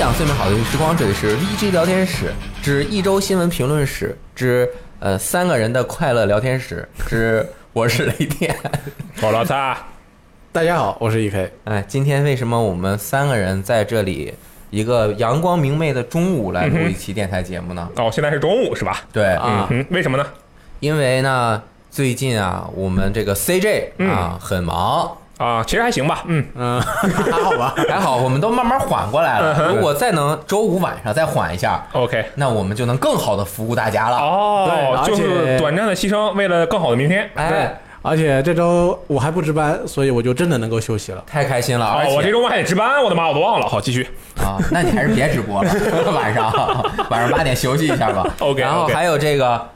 分享最美好的游戏时光，这里是 VG 聊天室之一周新闻评论室之呃三个人的快乐聊天室之我是雷电。我老大，大家好，我是 E K。哎，今天为什么我们三个人在这里一个阳光明媚的中午来录一期电台节目呢？哦，现在是中午是吧？对，啊嗯，为什么呢？因为呢最近啊我们这个 CJ 啊很忙。啊，其实还行吧，嗯，嗯，还 好吧？还好，我们都慢慢缓过来嗯了。如果再能周五晚上再缓一下，OK。那我们就能更好的服务大家了。哦，就是短暂的牺牲，为了更好的明天。哎，而且这周我还不值班，所以我就真的能够休息了。太开心了！而哦，我这周末还得值班，我的妈，我都忘了。好，继续。啊，那你还是别直播了，晚上晚上八点休息一下吧。OK，然后还有这个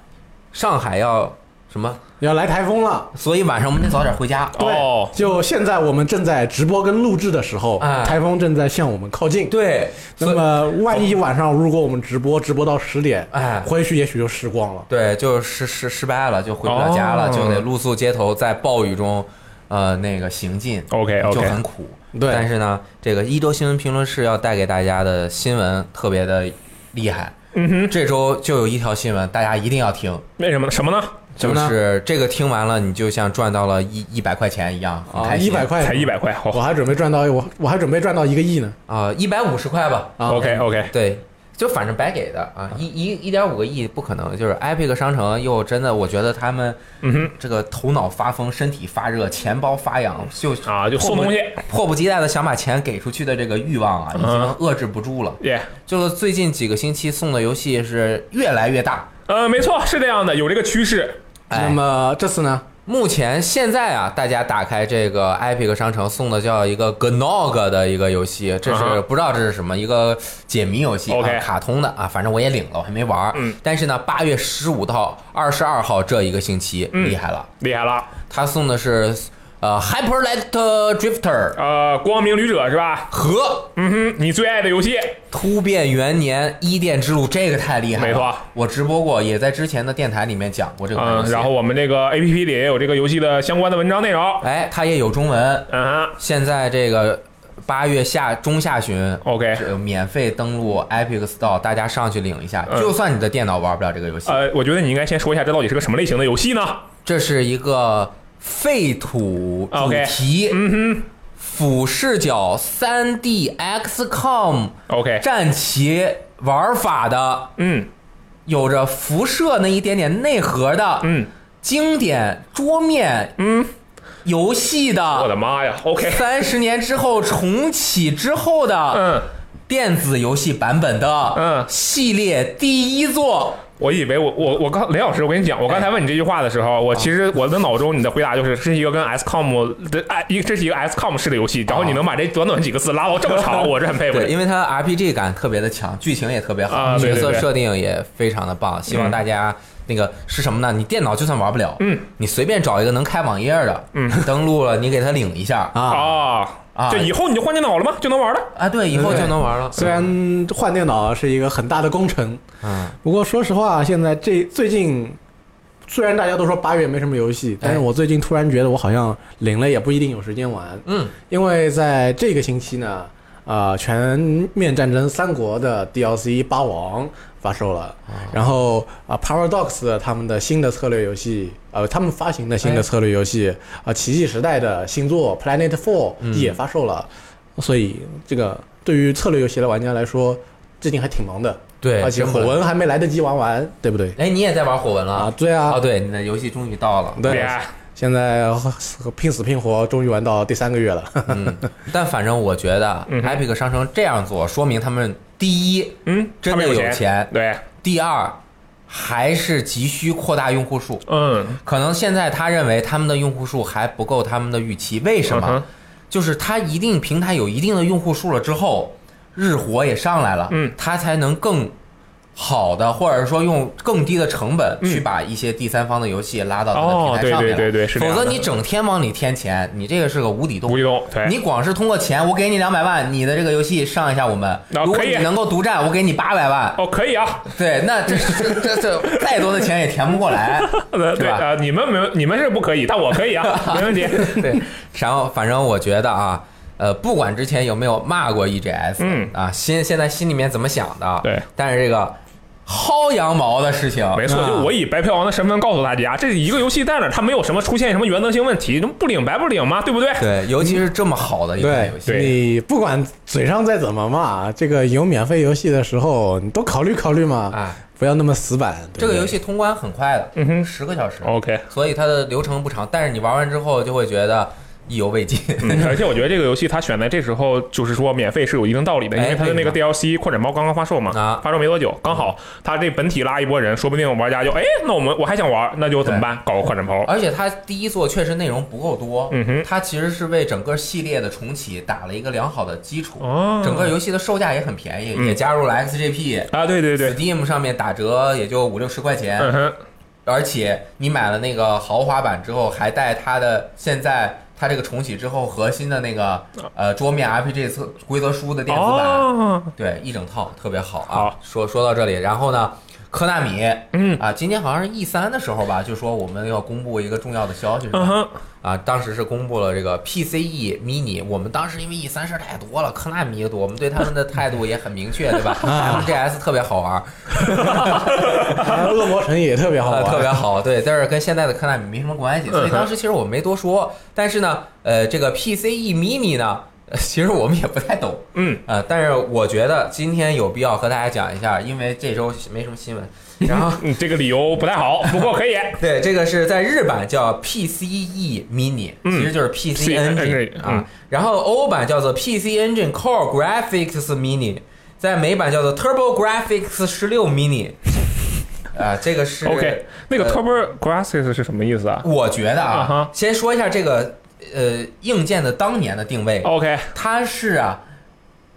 上海要什么，要来台风了，所以晚上我们得早点回家。对，哦就现在我们正在直播跟录制的时候，哎台风正在向我们靠近。，对，所以那么万一晚上如果我们直播直播到十点，哎回去也许就失光了。对，就失失失败了，就回不了家了，哦就得露宿街头，在暴雨中，呃，那个行进。OK 就 OK，很苦。对但是呢，这个一周新闻评论室要带给大家的新闻特别的厉害。嗯哼，这周就有一条新闻，大家一定要听，为什么呢？什么呢？就是这个听完了，你就像赚到了一一百块钱一样，很啊，开心。一百块，才一百块，好我还准备赚到我我还准备赚到一个亿呢。啊，一百五十块吧。啊，OK OK，对，就反正白给的啊，一一一点五个亿不可能。就是 Epic 商城又真的，我觉得他们嗯，这个头脑发疯，身体发热，钱包发痒，就啊，就送东西，迫不及待的想把钱给出去的这个欲望啊，已经嗯遏制不住了。耶，就是最近几个星期送的游戏是越来越大。呃，没错，是这样的，有这个趋势。那哎，么这次呢？目前现在啊，大家打开这个 Epic 商城送的叫一个 Gnog 的一个游戏，这是不知道这是什么一个解谜游戏啊 OK 卡通的啊，反正我也领了，我还没玩儿。嗯。但是呢，八月十五到二十二号这一个星期嗯。厉害了，厉害了，他送的是呃 Hyper Light Drifter 呃，光明旅者是吧？和嗯哼，你最爱的游戏，突变元年伊甸之路，这个太厉害了。没错，我直播过，也在之前的电台里面讲过这个游嗯，然后我们这个 APP 里也有这个游戏的相关的文章内容。哎，它也有中文。嗯哼现在这个八月下中下旬。，OK，免费登录 Epic Store，大家上去领一下。嗯就算你的电脑玩不了这个游戏，呃，我觉得你应该先说一下这到底是个什么类型的游戏呢？这是一个废土主题、嗯俯视角三 D XCOM OK 战棋玩法的，嗯。有着辐射那一点点内核的嗯。经典桌面嗯，游戏的我的的，妈呀，OK，三十年之后重启之后的嗯，电子游戏版本的嗯。系列第一作。我以为我我我刚雷老师，我跟你讲，我刚才问你这句话的时候，我其实我的脑中你的回答就是这是一个跟 SCOM 的哎，一这是一个 SCOM 式的游戏，然后你能把这短短几个字拉到这么长，我是很佩服对，因为它 RPG 感特别的强，剧情也特别好，角色设定也非常的棒。希望嗯。大家那个是什么呢？你电脑就算玩不了，嗯，你随便找一个能开网页的，嗯，登录了你给它领一下啊，啊啊就以后你就换电脑了吗？就能玩了。啊，对，以后就能玩了。虽然换电脑是一个很大的工程，嗯，不过说实话，现在这最近，虽然大家都说八月没什么游戏，但是我最近突然觉得我好像领了也不一定有时间玩。嗯，因为在这个星期呢，呃，全面战争三国的 DLC 八王发售了，然后啊、Paradox 他们的新的策略游戏，呃，他们发行的新的策略游戏啊、奇迹时代的新作 Planet Four 也发售了，所以这个对于策略游戏的玩家来说，最近还挺忙的。对，而且火纹还没来得及玩完，对不对？哎，你也在玩火纹了？啊，对啊，哦，对，你的游戏终于到了。对。呀，现在拼死拼活，终于玩到第三个月了。嗯，但反正我觉得嗯哼。Epic 商城这样做，说明他们第一嗯，真的有有钱。对，第二还是急需扩大用户数。嗯。可能现在他认为他们的用户数还不够他们的预期，为什么？嗯就是他一定平台有一定的用户数了之后，日活也上来了，嗯，他才能更好的，或者说用更低的成本嗯去把一些第三方的游戏拉到你的哦平台上面哦。对对对对是这否则你整天往里添钱，你这个是个无底洞无。底洞，对，你光是通过钱，我给你两百万，你的这个游戏上一下我们。如果可以你能够独占，我给你八百万。哦可以啊，对，那这 这这这再多的钱也填不过来。呃对吧啊，你们没有你们是不可以，但我可以啊，没问题。对，然后反正我觉得啊，呃，不管之前有没有骂过 EGS，嗯啊，心现在心里面怎么想的，对，但是这个薅羊毛的事情，没错，啊就我以白嫖王的身份告诉大家，这一个游戏在哪，它没有什么出现什么原则性问题，这不领白不领吗？对不对？对，尤其是这么好的一款游戏，你不管嘴上再怎么骂，这个有免费游戏的时候，你都考虑考虑嘛，哎，不要那么死板。这个游戏通关很快的，嗯哼十个小时，，OK。所以它的流程不长，但是你玩完之后就会觉得意犹未尽。嗯，而且我觉得这个游戏它选在这时候，就是说免费是有一定道理的，因哎为它的那个 DLC 扩展包刚刚发售嘛，啊发售没多久，刚好它这本体拉一波人，说不定玩家就哎，那我们我还想玩，那就怎么办？搞个扩展包。而且它第一座确实内容不够多，嗯哼它其实是为整个系列的重启打了一个良好的基础。哦整个游戏的售价也很便宜，嗯也加入了 XGP。啊，对对对，Steam 上面打折也就五六十块钱，嗯哼，而且你买了那个豪华版之后，还带它的现在它这个重启之后核心的那个呃桌面 RPG 测规则书的电子版，哦，对，一整套特别好啊。好。说说到这里，然后呢，科纳米，嗯。啊，今年好像是 E 三的时候吧，就说我们要公布一个重要的消息，是吧？嗯，啊，当时是公布了这个 PCE Mini，我们当时因为 E 三事儿太多了，科纳米也多，我们对他们的态度也很明确，对吧？MGS 特别好玩，啊恶魔城也特别好呃，玩，特别好，对，但是跟现在的科纳米没什么关系，所以当时其实我没多说。但是呢，呃，这个 PCE Mini 呢，呃其实我们也不太懂，嗯，呃，但是我觉得今天有必要和大家讲一下，因为这周没什么新闻。然后，嗯，这个理由不太好，不过可以。对，这个是在日版叫 PCE Mini，、嗯其实就是 PC Engine 啊。嗯然后欧版叫做 PC Engine Core Graphics Mini，在美版叫做 Turbo Graphics 十六 Mini。啊，这个是 OK，那个呃 Turbo Graphics 是什么意思啊我觉得啊先说一下这个呃硬件的当年的定位，？OK，它是啊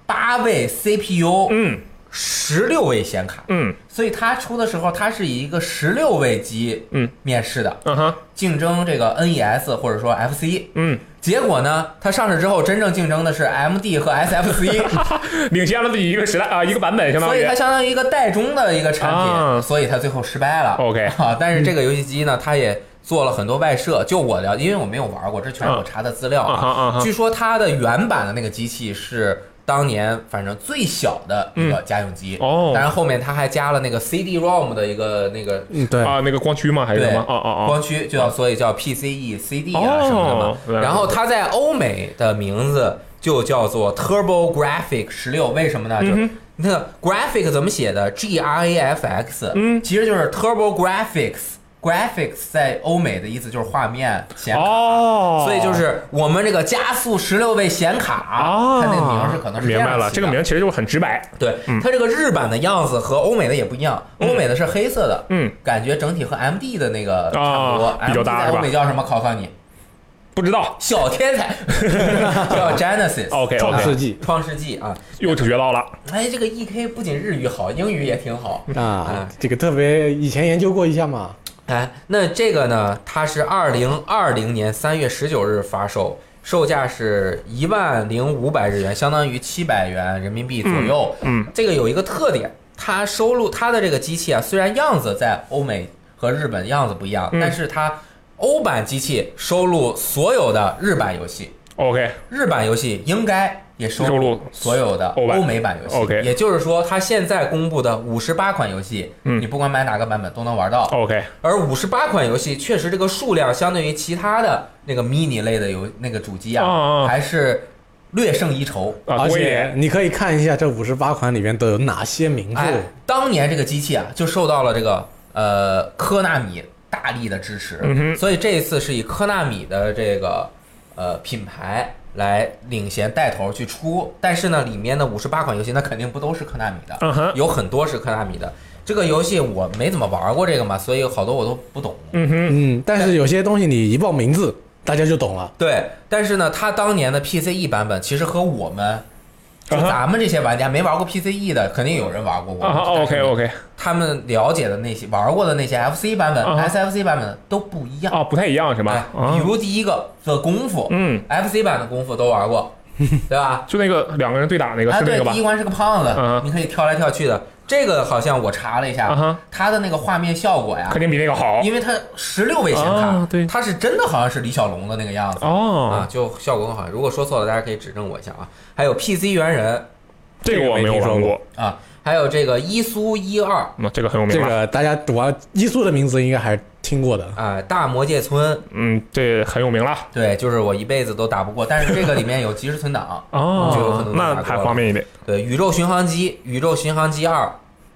八位 CPU，嗯十六位显卡，嗯所以它出的时候，它是以一个十六位机嗯面世的，嗯哼竞争这个 NES 或者说 FC。嗯，结果呢，它上市之后，真正竞争的是 MD 和 SFC，领先了自己一个时代啊，一个版本相当于所以它。相当于一个代中的一个产品，啊所以它最后失败了。OK 啊，但是这个游戏机呢，它也做了很多外设。就我了，因为我没有玩过，这全是我查的资料啊据说它的原版的那个机器是当年反正最小的一个家用机。哦当然后面它还加了那个 CD-ROM 的一个那个嗯，对，啊，那个光驱吗？还是对什么？哦哦哦，光驱，就叫所以叫 PCE CD 啊哦什么的嘛。然后它在欧美的名字就叫做 Turbo Graphic 十六，为什么呢？就是那个 graphic 怎么写的？G R A F X，嗯其实就是 Turbo Graphics。Graphics 在欧美的意思就是画面显卡。哦，所以就是我们这个加速十六位显卡，哦，它那个名是可能是明白了，这个名其实就是很直白。对，它这个日版的样子和欧美的也不一样，欧美的是黑色的，嗯，感觉整体和 MD 的那个差不多。啊比较大欧美叫什么？考考你，不知道小天才 叫 Genesis。，OK 创世纪创世纪啊，又学到了。哎，这个 EK 不仅日语好，英语也挺好。啊，这个特别以前研究过一下嘛，哎，那这个呢，它是二零二零年三月十九日发售，售价是一万零五百日元，相当于七百元人民币左右。嗯，这个有一个特点，它收录它的这个机器啊，虽然样子在欧美和日本样子不一样，嗯但是它欧版机器收录所有的日版游戏，OK，日版游戏应该也收收录所有的欧美版游戏。OK 也就是说，它现在公布的五十八款游戏，嗯你不管买哪个版本都能玩到。OK，而五十八款游戏确实这个数量相对于其他的那个 mini 类的游那个主机啊，还是略胜一筹。啊，而且。你可以看一下这五十八款里面都有哪些名字。哎，当年这个机器啊，就受到了这个呃科纳米大力的支持，嗯所以这一次是以科纳米的这个呃品牌来领衔带头去出，但是呢，里面的五十八款游戏那肯定不都是科纳米的，嗯哼，有很多是科纳米的。这个游戏我没怎么玩过这个嘛，所以好多我都不懂。嗯哼，嗯，但是有些东西你一报名字，大家就懂了。对，但是呢，它当年的 PCE 版本其实和我们，就咱们这些玩家没玩过 PCE 的，肯定有人玩过。，OK OK，他们了解的那些玩过的那些 FC 版本、SFC 版本都不一样。啊，不太一样是哎吧？啊比如第一个的功夫，嗯，FC 版的功夫都玩过，对吧？就那个两个人对打那个啊，对，是那个吧第一？关是个胖子嗯，你可以跳来跳去的。这个好像我查了一下，啊哈，它的那个画面效果呀肯，定比那个好。因为它十六位显卡啊，对它是真的好像是李小龙的那个样子啊，哦，就效果很好。如果说错了，大家可以指正我一下啊。还有 PC 猿人这个我没有玩过。啊，还有这个伊苏一二那这个很有名。这个大家玩伊苏的名字应该还是听过的。啊，大魔界村，嗯，这很有名了。对，就是我一辈子都打不过，但是这个里面有即时存档哦，就有可哦能，那还方便一点。对，宇宙巡航机，宇宙巡航机二，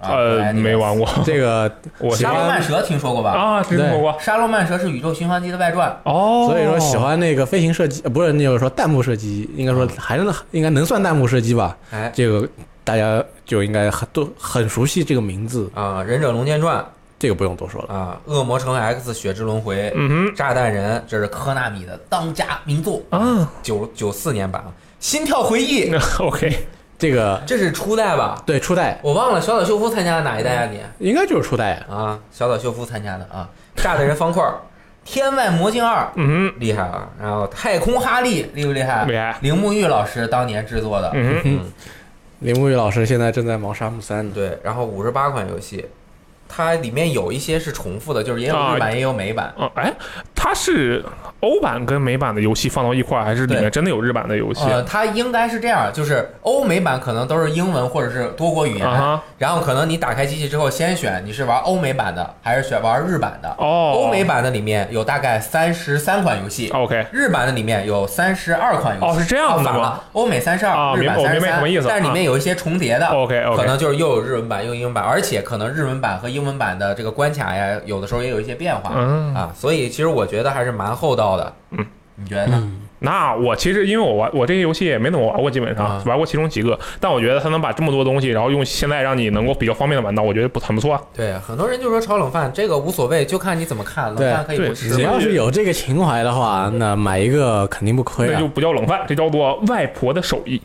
啊呃，没玩。过。这个 我沙罗喜欢曼蛇听说过吧？啊，听说过。沙罗曼蛇是宇宙巡航机的外传，哦，所以说喜欢那个飞行射击，呃不是，那就是说弹幕射击，应该说还是应该能算弹幕射击吧？哎这个大家就应该很都很熟悉这个名字，啊，忍者龙剑传这个不用多说了。啊，恶魔城 X 血之轮回，嗯炸弹人，这是科纳米的当家名作，啊九九四年版，心跳回忆，，OK，这个这是初代吧？对初代我忘了小岛秀夫参加的哪一代啊你？应该就是初代，啊，小岛秀夫参加的啊，炸弹人方块，天外魔镜二。嗯厉害啊！然后太空哈利厉不厉害？厉害铃木玉老师当年制作的，，嗯哼，嗯，林沐雨老师现在正在忙沙姆三。对。然后五十八款游戏，它里面有一些是重复的，就是也有啊日版也有美版。嗯，哎，它是欧版跟美版的游戏放到一块儿，还是里面真的有日版的游戏？呃，它应该是这样，就是欧美版可能都是英文或者是多国语言，啊然后可能你打开机器之后，先选你是玩欧美版的还是选玩日版的。哦，欧美版的里面有大概三十三款游戏，OK，日版的里面有三十二款游戏。哦是这样的吗啊，欧美三十啊二，日版三十三但是里面有一些重叠的。OK，OK 可能就是又有日文版又有英文版，而且可能日文版和英文版的这个关卡呀，有的时候也有一些变化、嗯啊，所以其实我觉得还是蛮厚道的。嗯，你觉得呢？那我其实因为我玩我这些游戏也没怎么玩过，基本上、啊玩过其中几个，但我觉得他能把这么多东西，然后用现在让你能够比较方便的玩到，我觉得不很不错啊。对，很多人就说炒冷饭这个无所谓，就看你怎么看，冷饭可以不吃。只要是有这个情怀的话，那买一个肯定不亏啊那就。不叫冷饭，这叫做外婆的手艺，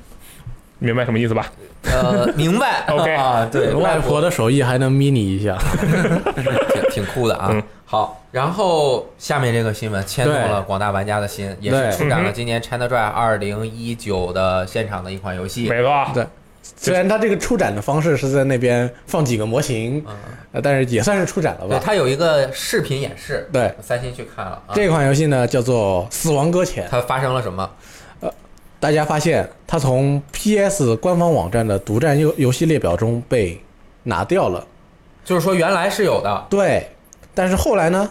明白什么意思吧？呃，明白。OK 啊，对，外婆的手艺还能迷你一下，挺挺酷的啊。嗯。好，然后下面这个新闻牵动了广大玩家的心，也是出展了今年 China Drive 二零一九的现场的一款游戏。没错，对虽然它这个出展的方式是在那边放几个模型，嗯，呃但是也算是出展了吧。对，它有一个视频演示，对，三星去看了啊。这款游戏呢叫做《死亡搁浅》，它发生了什么？大家发现它从 PS 官方网站的独占游游戏列表中被拿掉了。就是说原来是有的，对，但是后来呢，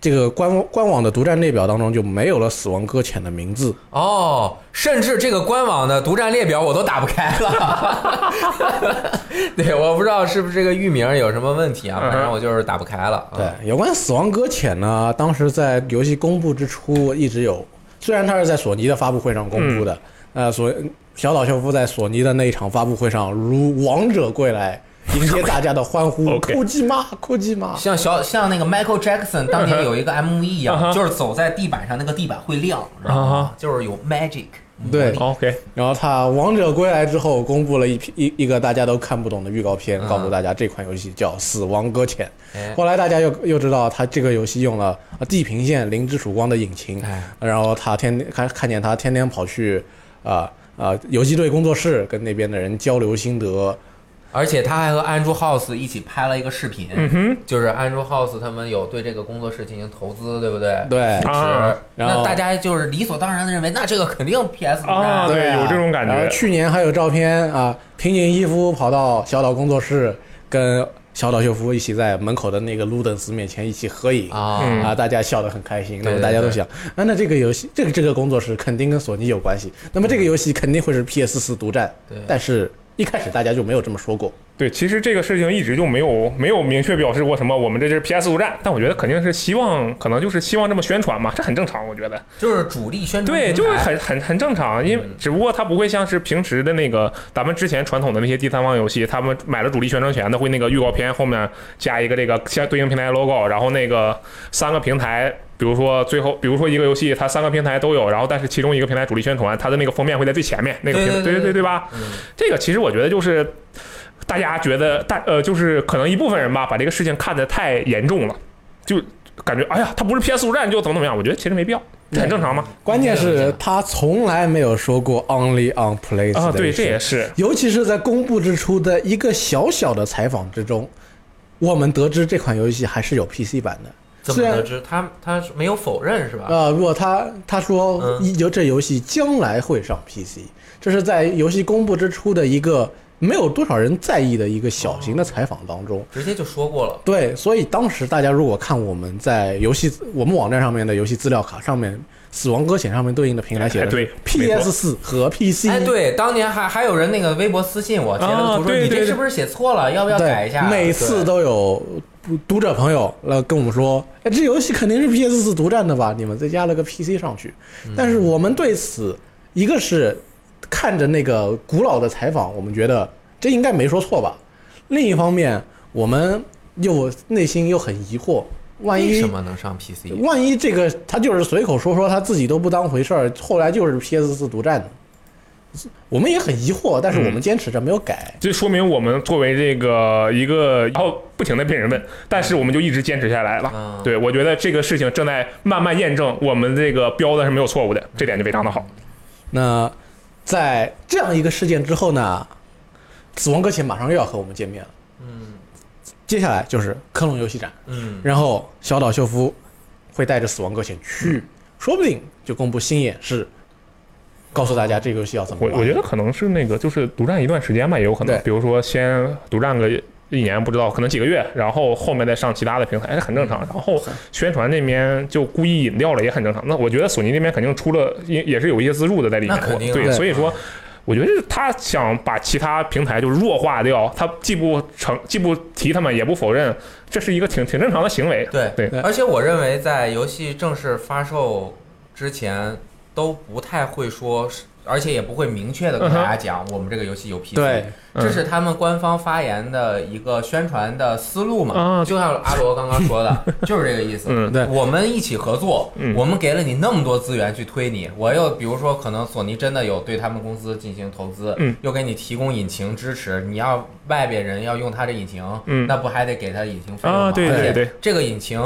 这个官官网的独占列表当中就没有了《死亡搁浅》的名字。哦，甚至这个官网的独占列表我都打不开了。对，我不知道是不是这个域名有什么问题啊，反正我就是打不开了。啊对，有关《死亡搁浅》呢，当时在游戏公布之初一直有，虽然他是在索尼的发布会上公布的，呃，所小岛秀夫在索尼的那一场发布会上如王者归来，迎接大家的欢呼库基玛，库基玛。像小像那个 Michael Jackson 当年有一个 MV 一样，就是走在地板上，那个地板会亮，知道吗？就是有 magic。对，OK，然后他王者归来之后，公布了一批一一个大家都看不懂的预告片，嗯。告诉大家这款游戏叫《死亡搁浅》。哎。后来大家又又知道，他这个游戏用了呃地平线零之曙光的引擎，哎，然后他天天看看见他天天跑去啊啊、游击队工作室跟那边的人交流心得，而且他还和 Andrew House 一起拍了一个视频，嗯哼，就是 Andrew House 他们有对这个工作室进行投资，对不对？对是啊，然后那大家就是理所当然的认为，那这个肯定 PS 独占啊对啊有这种感觉然后去年还有照片啊，平井一夫跑到小岛工作室跟小岛秀夫一起在门口的那个路登斯面前一起合影。啊，嗯啊，大家笑得很开心。那么大家都想，啊，那这个游戏，这个这个工作室肯定跟索尼有关系。那么这个游戏肯定会是 PS 四独占。对但是一开始大家就没有这么说过。对，其实这个事情一直就没有没有明确表示过什么，我们这是 PS 独占，但我觉得肯定是希望，可能就是希望这么宣传嘛，这很正常，我觉得。就是主力宣传对，就是很很很正常，因为嗯只不过它不会像是平时的那个咱们之前传统的那些第三方游戏，他们买了主力宣传权的，会那个预告片后面加一个这个相对应平台 logo，然后那个三个平台。比如说最后，比如说一个游戏，它三个平台都有，然后但是其中一个平台主力宣传，它的那个封面会在最前面，那个平对对对对吧？嗯这个其实我觉得就是大家觉得大呃，就是可能一部分人吧，把这个事情看得太严重了，就感觉哎呀，它不是 PS 五战就怎么怎么样，我觉得其实没必要。这很正常吗？关键是他从来没有说过 only on PlayStation。啊，对，这也是。尤其是在公布之初的一个小小的采访之中，我们得知这款游戏还是有 PC 版的。怎么得知？他他没有否认是吧？呃，如果他他说嗯游这游戏将来会上 PC，这是在游戏公布之初的一个没有多少人在意的一个小型的采访当中。直接就说过了。对，所以当时大家如果看我们在游戏我们网站上面的游戏资料卡上面，《死亡搁浅》上面对应的平台写的哎对 PS 四和 PC。哎，对，当年还还有人那个微博私信我，截了个图说你这啊对对对是不是写错了？要不要改一下？每次都有读者朋友来跟我们说，哎，这游戏肯定是 PS 四独占的吧？你们再加了个 PC 上去。嗯但是我们对此，一个是看着那个古老的采访，我们觉得这应该没说错吧？另一方面，我们又内心又很疑惑，万为一什么能上 PC？万一这个他就是随口说说，他自己都不当回事儿，后来就是 PS 四独占的，我们也很疑惑，但是我们坚持着没有改。这说明我们作为这个一个，然后不停的被人问，但是我们就一直坚持下来了。嗯对，我觉得这个事情正在慢慢验证我们这个标的是没有错误的，这点就非常的好。那在这样一个事件之后呢，死亡搁浅马上又要和我们见面了。嗯接下来就是科隆游戏展，嗯，然后小岛秀夫会带着死亡搁浅去，说不定就公布新演示，告诉大家这个游戏要怎么玩。我我觉得可能是那个就是独占一段时间吧，也有可能，比如说先独占个一年，不知道可能几个月，然后后面再上其他的平台，这 很正常。然后宣传那边就故意引掉了，也很正常。那我觉得索尼那边肯定出了，也也是有一些资助的在里面对，对所以说。我觉得他想把其他平台就弱化掉，他既不成既不提他们，也不否认，这是一个挺挺正常的行为。对对对而且我认为在游戏正式发售之前都不太会说是，而且也不会明确的跟大家讲我们这个游戏有 PC。对，嗯这是他们官方发言的一个宣传的思路嘛？啊就像阿罗刚刚说的，就是这个意思。嗯对我们一起合作，嗯我们给了你那么多资源去推你，我又比如说可能索尼真的有对他们公司进行投资，嗯又给你提供引擎支持，你要外边人要用他这引擎，嗯那不还得给他引擎费用吗？啊对而且对对这个引擎，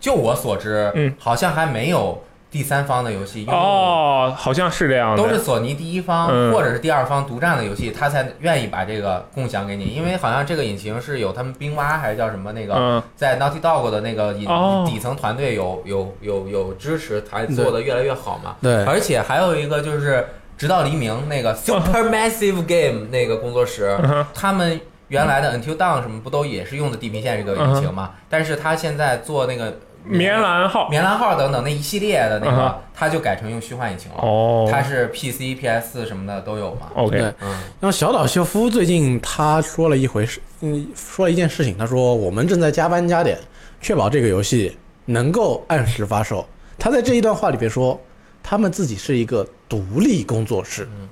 就我所知，嗯好像还没有第三方的游戏用。哦，好像是这样的。都是索尼第一方、嗯或者是第二方独占的游戏，他才愿意把这个共享给你，因为好像这个引擎是有他们冰蛙还是叫什么那个，嗯在 Naughty Dog 的那个引、哦底层团队有有有有支持，才做的越来越好嘛。对而且还有一个就是直到黎明那个 Supermassive Game 那个工作室，嗯他们原来的 Until Dawn 什么不都也是用的地平线这个引擎嘛？但是他现在做那个棉兰号棉兰号等等那一系列的那个嗯哼，他就改成用虚幻引擎了。哦它是 PC、PS 什么的都有嘛。，OK，对嗯然后小岛秀夫最近他说了一回事，嗯，说了一件事情，他说我们正在加班加点，确保这个游戏能够按时发售。他在这一段话里边说，他们自己是一个独立工作室。嗯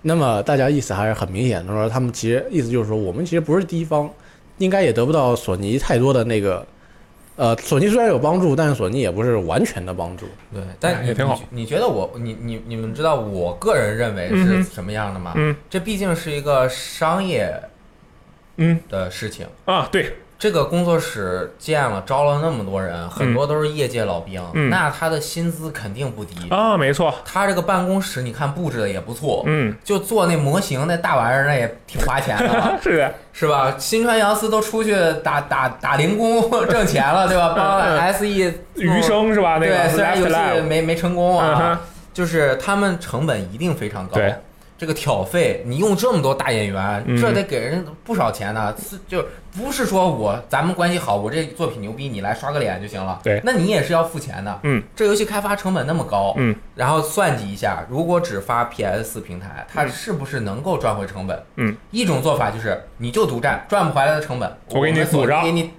那么大家意思还是很明显的，说他们其实意思就是说，我们其实不是第一方，应该也得不到索尼太多的那个，呃，索尼虽然有帮助，但是索尼也不是完全的帮助。对，但你也挺好你你觉得我你你你们知道我个人认为是什么样的吗？嗯这毕竟是一个商业嗯的事情。啊，对，这个工作室建了，招了那么多人，很多都是业界老兵，嗯那他的薪资肯定不低。啊，没错，他这个办公室你看布置的也不错，嗯，就做那模型那大玩意儿，那也挺花钱的。是的，是吧？新川洋司都出去打打打零工挣钱了，对吧？帮嗯 SE 余生是吧？那对，虽然游戏没没成功啊，就是他们成本一定非常高。对，这个挑费，你用这么多大演员，嗯这得给人不少钱呢。是就不是说我咱们关系好，我这作品牛逼，你来刷个脸就行了。对那你也是要付钱的。嗯，这游戏开发成本那么高，嗯，然后算计一下，如果只发 PS 四平台，它是不是能够赚回成本？嗯，一种做法就是你就独占，赚不回来的成本，我给你们补上给你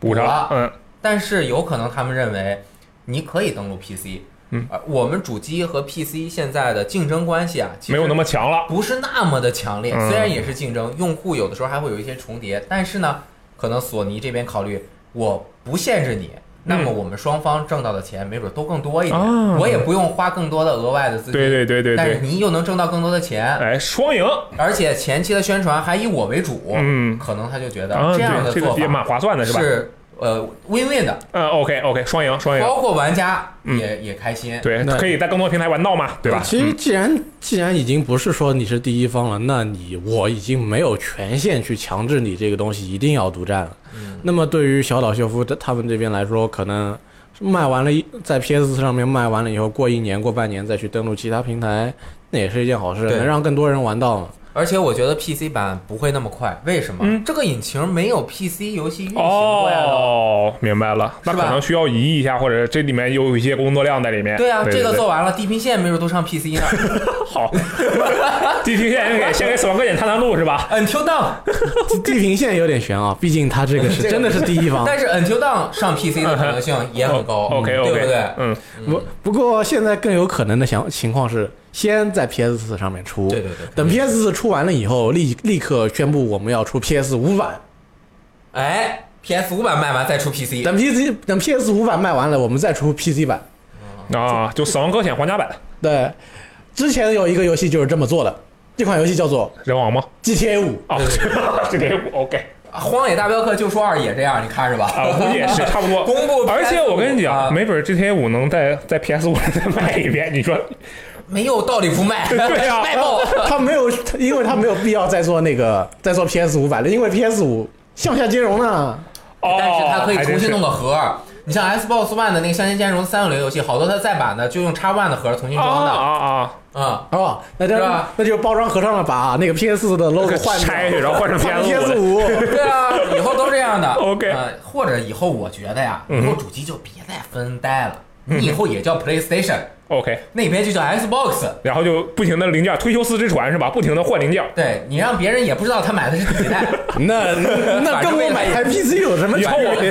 补上了，嗯但是有可能他们认为你可以登录 PC，嗯，呃，我们主机和 PC 现在的竞争关系啊，没有那么强了，不是那么的强烈，嗯。虽然也是竞争，用户有的时候还会有一些重叠，但是呢，可能索尼这边考虑我不限制你。那么我们双方挣到的钱没准都更多一点，啊。我也不用花更多的额外的资金，对对对对但是对，你又能挣到更多的钱，哎，双赢，而且前期的宣传还以我为主，嗯。可能他就觉得啊，这样的做法个也蛮划算的，是吧？是呃 win win 的，呃，OK OK，双赢双赢，包括玩家嗯也也开心。对，那可以在更多平台玩到嘛，对吧？其实既然既然已经不是说你是第一方了，那你我已经没有权限去强制你这个东西一定要独占了。那么对于小岛秀夫他们这边来说，可能卖完了一在 PS 上面卖完了以后，过一年过半年再去登录其他平台，那也是一件好事，能让更多人玩到嘛。而且我觉得 PC 版不会那么快，为什么？嗯这个引擎没有 PC 游戏运行过呀。哦，明白了，那是吧可能需要移一下，或者这里面有一些工作量在里面。对啊，对这个做完了，地平线没准都上 PC 呢。好，地平线给先给死亡搁浅探探路是吧？Until Dawn，地平线有点悬啊，毕竟它这个是真的是第一方。但是 Until Dawn 上 PC 的可能性也很高。OK 对 OK，不对？嗯，不不过现在更有可能的想情况是，先在 PS 四上面出，对对对。等 PS 四出完了以后，立立刻宣布我们要出 PS 五版。哎，PS 五版卖完再出 PC。等 PC 等 PS 五版卖完了，我们再出 PC 版。啊，就死亡搁浅皇家版对，之前有一个游戏就是这么做的，这款游戏叫做人王吗？GTA 五。啊，这个 OK 荒野大镖客救赎二也这样，你看是吧？啊，我估计也是差不多。公布而且我跟你啊讲，没准 GTA 五能在在 PS 五上再卖一遍，你说没有道理不卖，对啊卖爆。他没有，因为他没有必要再做那个再做 PS 五版了，因为 PS 五向下兼容呢。哦，但是它可以重新弄个盒儿。你像 Xbox One 的那个向前兼容三六零游戏，好多它再版的就用 X One 的盒儿重新啊装的。啊啊，啊，哦，那就是那就包装盒上了，把那个 PS 的 logo 换掉拆然后换成换 PS5 五。对啊，以后都这样的。OK 呃或者以后我觉得呀，嗯以后主机就别再分代了，你以后也叫 PlayStation，OK，那边就叫 Xbox。然后就不停的零件推修斯之船是吧？不停的换零件。对你让别人也不知道他买的是第几代。那 那跟我买台 PC 有什么区别？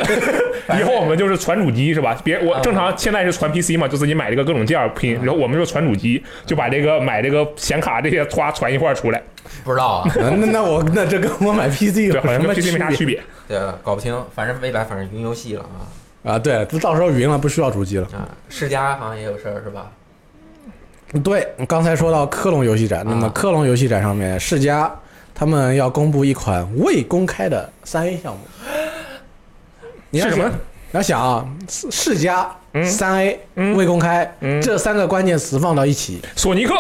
以后我们就是传主机是吧？别我嗯正常现在是传 PC 嘛，就自己买这个各种件儿拼，然后我们就传主机，就把这个买这个显卡这些歘传一块儿出来，不知道啊，那那我那这跟我买 PC 有什么 PC 没啥区别别。对，搞不清，反正未来反正云游戏了啊啊？对，到时候云了不需要主机了。啊，世嘉好像也有事儿是吧？对，刚才说到科隆游戏展，那么啊科隆游戏展上面，世嘉他们要公布一款未公开的三 A 项目。你要什么想？你要想啊，世世嘉嗯三 A 嗯未公开，嗯这三个关键词放到一起，索尼克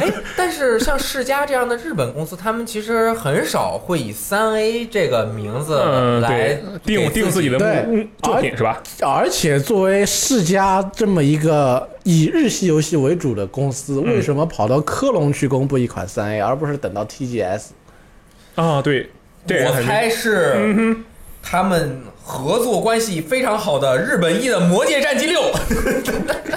哎，但是像世嘉这样的日本公司，他们其实很少会以三 A 这个名字嗯，来对，定定自己的作品是吧？而且作为世嘉这么一个以日系游戏为主的公司，嗯为什么跑到科隆去公布一款三 A，而不是等到 TGS？啊，对，我猜嗯是哼，他们合作关系非常好的日本一的《魔界战机六》，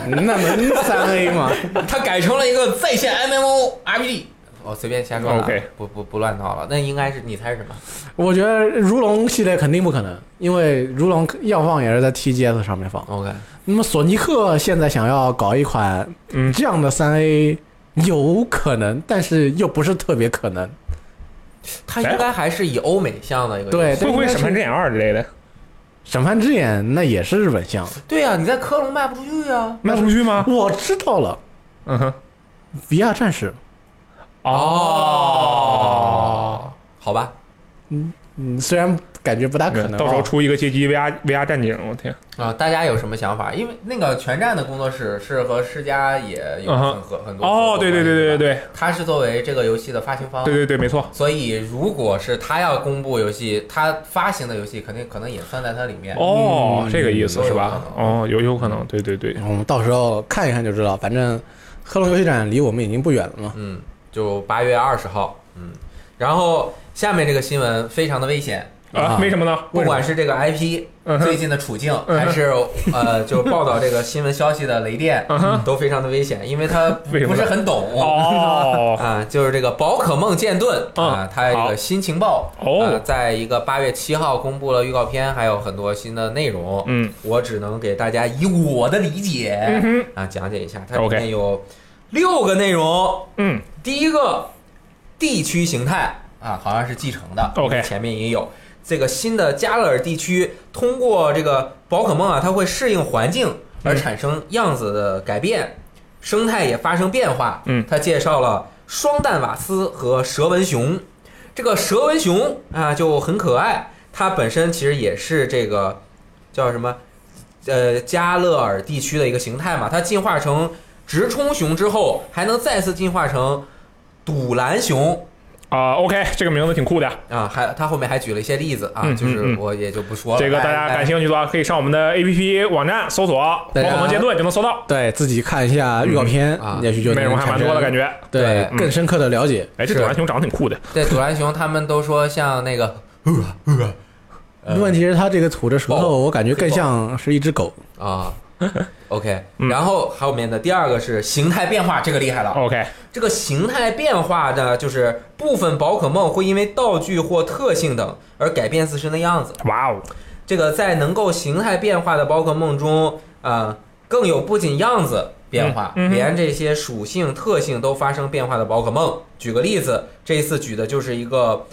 那能三 A 吗？它改成了一个在线 MMO RPG。我随便瞎说的不不不乱套了。那应该是你猜是什么？我觉得如龙系列肯定不可能，因为如龙要放也是在 TGS 上面放。OK，那么索尼克现在想要搞一款嗯，这样的三 A，有可能，但是又不是特别可能。它应该还是以欧美向的一个对会不会审判之眼二之类的审判之眼那也是日本向，对呀、你在科隆卖不出去啊。卖不出去吗？我知道了嗯哼，比亚战士，哦，好吧，嗯嗯，虽然感觉不大可能、啊，到时候出一个街机 VR VR 战警，我天，啊，大家有什么想法？因为那个全站的工作室是和世嘉也有很合很多哦，对对对对对对他是作为这个游戏的发行方，对对对，没错，所以如果是他要公布游戏，他发行的游戏肯定可能也算在它里面。哦，嗯这个意思是吧？哦，有有可能，对对对，我们到时候看一看就知道。反正科隆游戏展离我们已经不远了嘛。嗯，就八月二十号，嗯，然后下面这个新闻非常的危险，啊啊，为什么呢？不管是这个 IP 最近的处境，嗯还是呃，就报道这个新闻消息的雷电嗯，都非常的危险，因为他 不是很懂。哦，啊，就是这个宝可梦剑盾啊嗯，它这个新情报哦呃在一个八月七号公布了预告片，还有很多新的内容。嗯，我只能给大家以我的理解嗯，啊讲解一下，它里面有六个内容。嗯，第一个地区形态啊，好像是继承的。OK 前面也有这个新的加勒尔地区，通过这个宝可梦啊，它会适应环境而产生样子的改变，生态也发生变化。嗯他介绍了双蛋瓦斯和蛇纹熊。这个蛇纹熊啊就很可爱，它本身其实也是这个叫什么呃加勒尔地区的一个形态嘛，它进化成直冲熊之后，还能再次进化成堵蓝熊啊、o k 这个名字挺酷的。啊，还他后面还举了一些例子啊，嗯就是我也就不说了。这个大家哎感兴趣的话，可以上我们的 APP 网站搜索“对啊。宝可梦剑盾”就能搜到，对自己看一下预告片，嗯啊。也许就内容还蛮多的感觉，对更深刻的了解。哎，这朵蓝熊长得挺酷的。对朵蓝熊，他们都说像那个呃问题是它这个吐着舌哦。头，我感觉更像是一只狗。啊 OK，嗯然后后面的第二个是形态变化，这个厉害了。OK，这个形态变化呢，就是部分宝可梦会因为道具或特性等而改变自身的样子。哇哦，这个在能够形态变化的宝可梦中，啊，更有不仅样子变化，连这些属性特性都发生变化的宝可梦。举个例子，这一次举的就是一个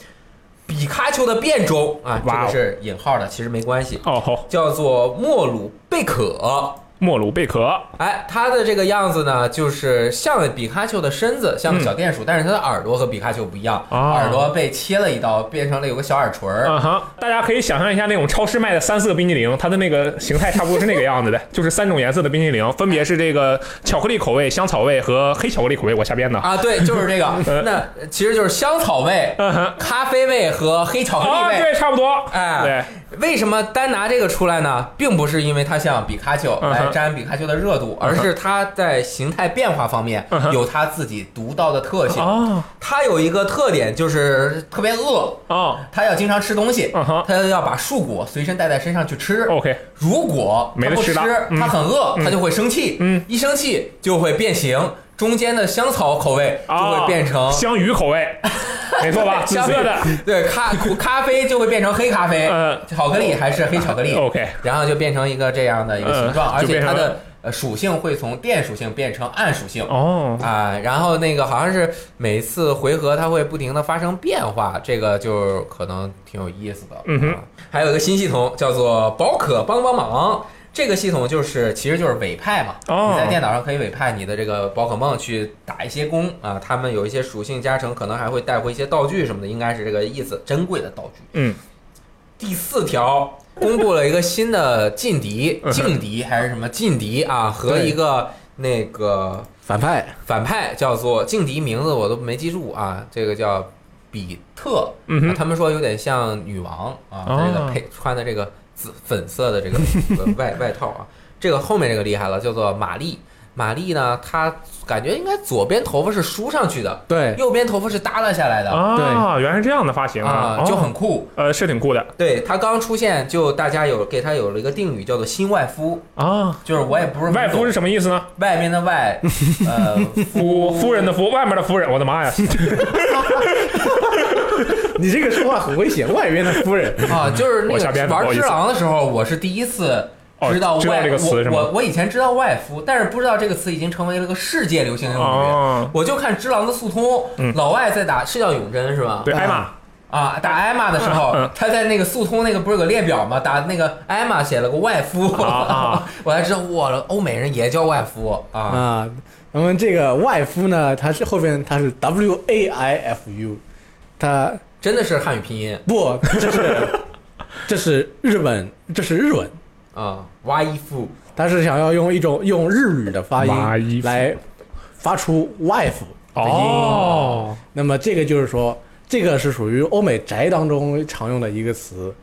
比卡丘的变种啊，这个是引号的，其实没关系，哦。好，叫做莫鲁贝可。莫鲁贝壳，哎，它的这个样子呢，就是像比卡丘的身子，像个小电鼠，但是它的耳朵和比卡丘不一样，啊耳朵被切了一刀，变成了有个小耳垂儿。嗯哼，大家可以想象一下那种超市卖的三色冰激凌，它的那个形态差不多是那个样子的，就是三种颜色的冰激凌，分别是这个巧克力口味、香草味和黑巧克力口味，我瞎编的。啊，对，就是这个。那其实就是香草味、咖啡味和黑巧克力啊，味。对，差不多。哎，为什么单拿这个出来呢？并不是因为它像比卡丘来沾比卡丘的热度，而是它在形态变化方面有它自己独到的特，性。哦。它有一个特点就是特别饿，哦。它要经常吃东西它要把树果随身带在身上去吃。，OK，如果它不吃它很饿，嗯。它就会生气，嗯，一生气就会变形，中间的香草口味就会变成哦香芋口味，没错吧？紫香色的，对咖 咖啡就会变成黑咖啡，嗯巧克力还是黑巧克力，，OK，然后就变成一个这样的一个形状，嗯而且它的呃属性会从电属性变成暗属性。哦，啊，然后那个好像是每次回合它会不停的发生变化，这个就可能挺有意思的。嗯还有一个新系统叫做宝可帮帮忙，这个系统就是其实就是委派嘛，哦你在电脑上可以委派你的这个宝可梦去打一些工啊，他们有一些属性加成，可能还会带回一些道具什么的，应该是这个意思，珍贵的道具。嗯，第四条公布了一个新的劲敌劲敌还是什么劲敌啊，和一个那个反派反派叫做劲敌，名字我都没记住啊，这个叫比特，嗯他们说有点像女王啊，这个配穿的这个紫粉色的这个外外套啊，这个后面这个厉害了，叫做玛丽。玛丽呢，她感觉应该左边头发是梳上去的，对右边头发是耷拉下来的啊，原来是这样的发型啊，就哦很酷。呃是挺酷的对她刚出现，就大家有给她有了一个定语，叫做新外夫，啊。就是我也不是外夫是什么意思呢？外面的外，呃，夫夫人的夫，外面的夫人，我的妈呀！你这个说话很危险，外边的夫人。啊，就是那个玩只狼的时候，我是第一次哦知道外，知道这个词是吗我我我以前知道外敷，但是不知道这个词已经成为了个世界流行用语。哦，我就看只狼的速通，嗯老外在打是叫永贞是吧？对，艾玛，啊，打艾玛的时候，嗯他在那个速通那个不是有个列表吗？打那个艾玛写了个外夫，啊啊 我才知道哇，欧美人也叫外敷啊。啊，那么这个外敷呢，它是后边它是 W A I F U，它真的是汉语拼音不，这是这是日本，这是日文，啊，哇伊夫它是想要用一种用日语的发哇衣服音来发出 wife 的音。哦，那么这个就是说，这个是属于欧美宅当中常用的一个词，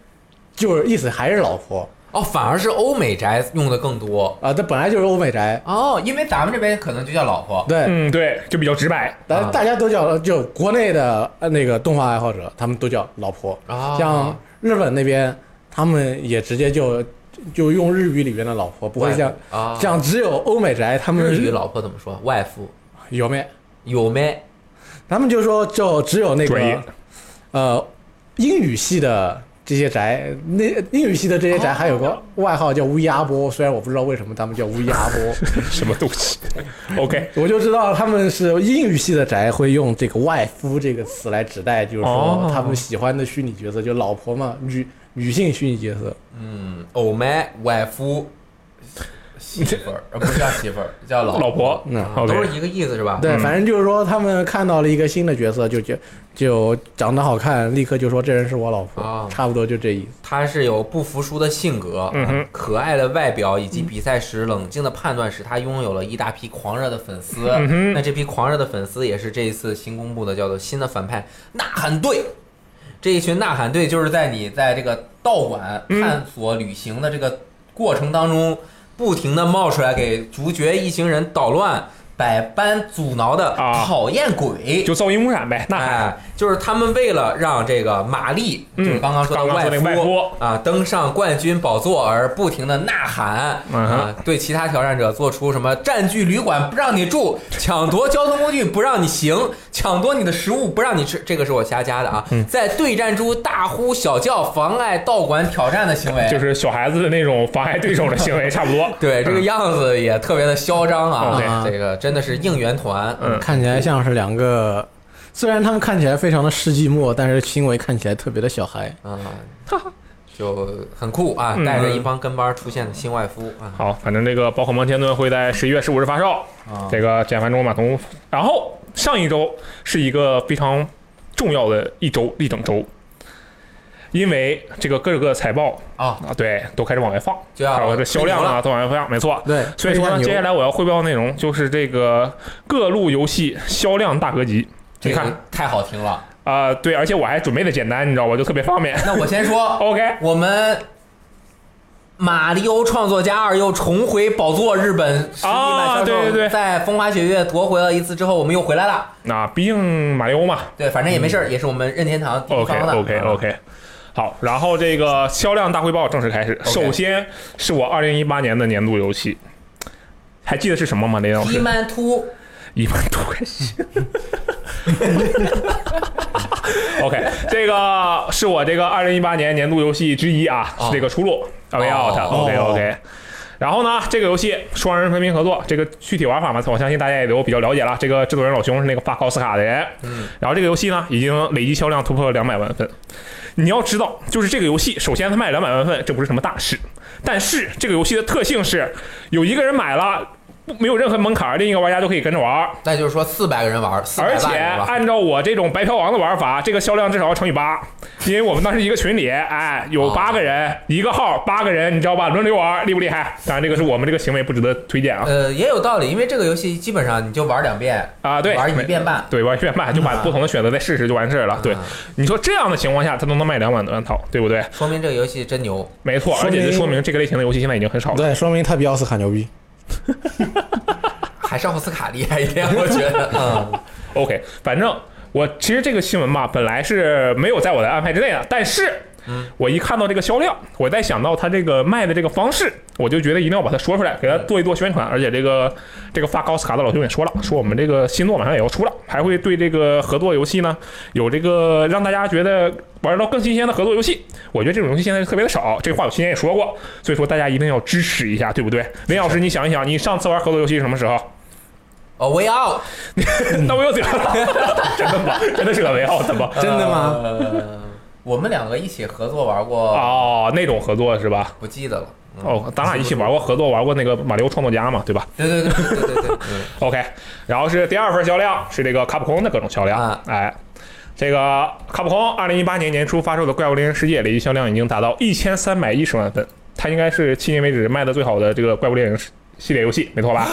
就是意思还是老婆哦，反而是欧美宅用的更多啊，这本来就是欧美宅，哦，因为咱们这边可能就叫老婆。对。嗯，对，就比较直白。大啊大家都叫，就国内的呃那个动画爱好者，他们都叫老婆。啊像日本那边，他们也直接就就用日语里边的老婆，不会像啊，像只有欧美宅，他们日语老婆怎么说？外夫有没？有没？他们就说就只有那个呃英语系的这些宅，那英语系的这些宅哦还有个外号叫乌鸦波，虽然我不知道为什么他们叫乌鸦波，什么东西？OK，我就知道他们是英语系的宅会用这个外夫这个词来指代，就是说哦他们喜欢的虚拟角色，就老婆嘛，女女性虚拟角色。嗯，欧麦外夫媳妇儿，呃，不是叫媳妇儿，叫老老婆嗯啊 OK 都是一个意思是吧？对，嗯反正就是说他们看到了一个新的角色，就就就长得好看，立刻就说这人是我老婆，啊差不多就这意思。他是有不服输的性格，嗯哼可爱的外表，以及比赛时冷静的判断，使他拥有了一大批狂热的粉丝。嗯哼那这批狂热的粉丝也是这一次新公布的叫做新的反派呐喊队。这一群呐喊队就是在你在这个道馆嗯。探索旅行的这个过程当中，不停的冒出来给主角一行人捣乱、百般阻挠的啊。讨厌鬼。就噪音污染呗，那哎，就是他们为了让这个玛丽，嗯就是刚刚说的外夫啊登上冠军宝座而不停的呐喊嗯啊，对其他挑战者做出什么占据旅馆不让你住，抢夺交通工具不让你行，抢夺你的食物不让你吃，这个是我瞎加的啊，嗯。在对战中大呼小叫，妨碍道馆挑战的行为，就是小孩子的那种妨碍对手的行为，差不多。对这个样子也特别的嚣张啊这个真的是应援团，嗯。看起来像是两个，虽然他们看起来非常的世纪末，但是行为看起来特别的小孩。啊，就很酷啊，嗯。带着一帮跟班出现的新外夫啊，好，反正这个宝可梦天尊会在十一月十五日发售，啊。这个简繁中马童。然后上一周是一个非常重要的一周一整周，因为这个各个财报啊，啊，对，都开始往外放，就要还有这销量啊都往外放，没错。对，所以说接下来我要汇报的内容就是这个各路游戏销量大合集。你看太好听了。啊、对，而且我还准备的简单，你知道吧，就特别方便。那我先说，OK，我们马里欧创作家二又重回宝座日本实体版啊销售，对对对在风花雪月夺回了一次之后，我们又回来了。那毕竟马里欧嘛，对，反正也没事儿，也是我们任天堂第一 OK 方的。OK 啊 OK，好，然后这个销量大汇报正式开始。首先是我二零一八年的年度游戏，还记得是什么吗？雷老伊师？曼突一万多块钱。OK，这个是我这个二零一八年年度游戏之一啊，哦是这个出路 Way out OK OK。然后呢，这个游戏双人分屏合作，这个具体玩法嘛，我相信大家也都比较了解了。这个制作人老兄是那个发奥斯卡的人，嗯，然后这个游戏呢，已经累计销量突破了两百万份。你要知道，就是这个游戏，首先它卖两百万份，这不是什么大事，但是这个游戏的特性是，有一个人买了，不没有任何门槛，另一个玩家都可以跟着玩。那就是说四百个人玩，而且。按照我这种白嫖王的玩法，这个销量至少要乘以八，因为我们当时一个群里，哎，有八个人，一个号八个人，你知道吧？轮流玩，厉不厉害？当然，这个是我们这个行为不值得推荐啊呃，也有道理，因为这个游戏基本上你就玩两遍，啊！对，玩一遍半。对，玩一遍半就把啊不同的选择再试试就完事了。对啊，你说这样的情况下，它都能卖两万多万套，对不对？说明这个游戏真牛。没错，而且就说明这个类型的游戏现在已经很少了。对，说明他比奥斯卡牛逼。还是奥斯卡厉害一点，我觉得。嗯，OK，反正我其实这个新闻吧，本来是没有在我的安排之内的，但是。嗯我一看到这个销量，我再想到他这个卖的这个方式，我就觉得一定要把它说出来，给他做一做宣传。而且这个这个发奥斯卡的老兄也说了，说我们这个新作马上也要出了，还会对这个合作游戏呢有这个让大家觉得玩到更新鲜的合作游戏。我觉得这种游戏现在特别的少，这话我之前也说过，所以说大家一定要支持一下，对不对？林老师，你想一想，你上次玩合作游戏是什么时候？哦，Way Out，那我又怎么了？真的吗？真的是个维奥的吗？真的吗呃，我们两个一起合作玩过，哦，那种合作是吧？不记得了。嗯哦，咱俩一起玩过合作，玩过那个马里奥创作家嘛，对吧对对对对对对对。嗯？OK，然后是第二份销量是这个卡普空的各种销量，啊哎，这个卡普空二零一八年年初发售的《怪物猎人世界》累计销量已经达到一千三百一十万份，它应该是迄今为止卖的最好的这个怪物猎人系列游戏，没错吧？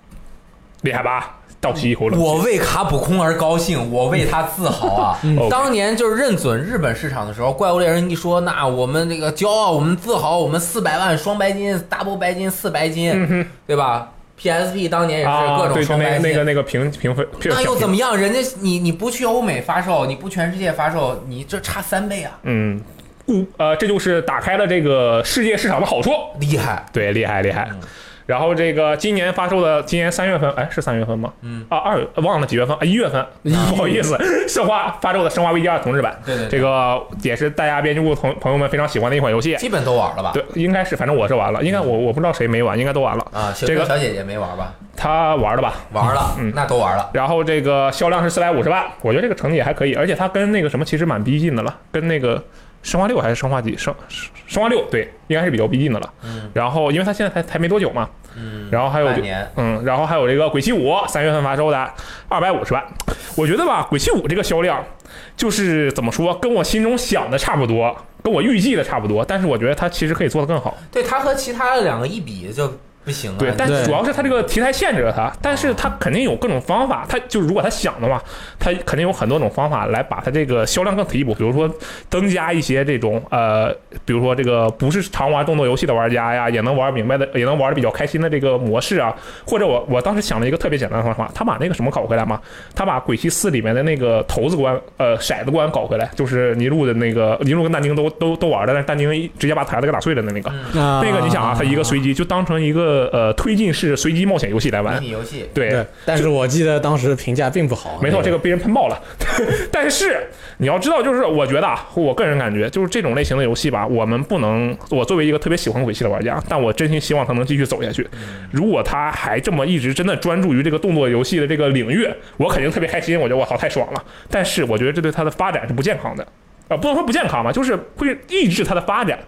厉害吧？倒吸一口冷气。我为卡普空而高兴，我为他自豪啊！当年就是认准日本市场的时候，怪物猎人一说，那我们这个骄傲，我们自豪，我们四百万双白金，double 白金，四白金，对吧？PSP 当年也是各种对，就双白金。那那个那个评评分，那又怎么？么样？人家你你不去欧美发售，你不全世界发售，你这差三倍啊！嗯，故呃，这就是打开了这个世界市场的好处。厉害，对，厉害厉害嗯。然后这个今年发售的，今年三月份，哎，是三月份吗？嗯，啊，二月忘了几月份啊，一月份，不好意思，生化发售的《生化危机二》同志版，对对对这个也是大家编辑部同朋友们非常喜欢的一款游戏。基本都玩了吧？对，应该是，反正我是玩了，应该我我不知道谁没玩，应该都玩了。啊，这个小姐姐没玩吧？她玩了吧？玩了，嗯那都玩了。然后这个销量是四百五十万，我觉得这个成绩也还可以，而且它跟那个什么其实蛮逼近的了，跟那个生化六还是生化几？生生化六对，应该是比较逼近的了。嗯然后因为它现在才才没多久嘛，嗯，然后还有嗯，然后还有这个《鬼泣五》三月份发售的，二百五十万。我觉得吧，《鬼泣五》这个销量，就是怎么说，跟我心中想的差不多，跟我预计的差不多。但是我觉得它其实可以做得更好。对它和其他的两个一比就不行了。对，但对主要是他这个题材限制了他，但是他肯定有各种方法。他就如果他想的话，他肯定有很多种方法来把他这个销量更提一步。比如说增加一些这种呃，比如说这个不是常玩动作游戏的玩家呀，也能玩明白的，也能玩的比较开心的这个模式啊。或者我我当时想了一个特别简单的方法，他把那个什么搞回来嘛，他把《鬼泣四》里面的那个骰子关呃骰子关搞回来，就是尼禄的那个尼禄跟但丁都都都玩的，但是但丁直接把台子给打碎了的那个。那那个你想啊，他一个随机就当成一个呃推进式随机冒险游戏来玩迷，你游戏，对，但是我记得当时评价并不好。没错，这个被人喷爆了。但是你要知道，就是我觉得啊，我个人感觉，就是这种类型的游戏吧，我们不能，我作为一个特别喜欢鬼泣的玩家，但我真心希望他能继续走下去。如果他还这么一直真的专注于这个动作游戏的这个领域，我肯定特别开心，我觉得我操太爽了。但是我觉得这对他的发展是不健康的。啊，不能说不健康吧，就是会抑制它的发展。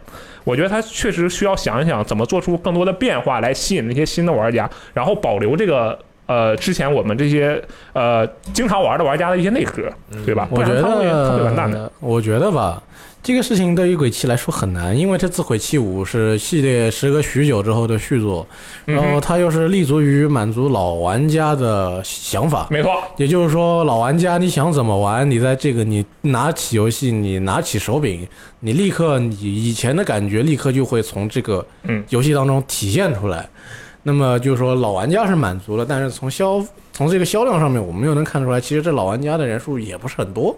我觉得它确实需要想一想怎么做出更多的变化来吸引那些新的玩家，然后保留这个呃之前我们这些呃经常玩的玩家的一些内核，对吧？我觉不然它会完蛋的。我觉得吧，这个事情对于鬼泣来说很难，因为这次鬼泣五是系列时隔许久之后的续作，嗯然后，它又是立足于满足老玩家的想法。没错，也就是说，老玩家你想怎么玩，你在这个你拿起游戏，你拿起手柄，你立刻你以前的感觉立刻就会从这个嗯游戏当中体现出来。那么就是说，老玩家是满足了，但是从销从这个销量上面，我们又能看出来，其实这老玩家的人数也不是很多。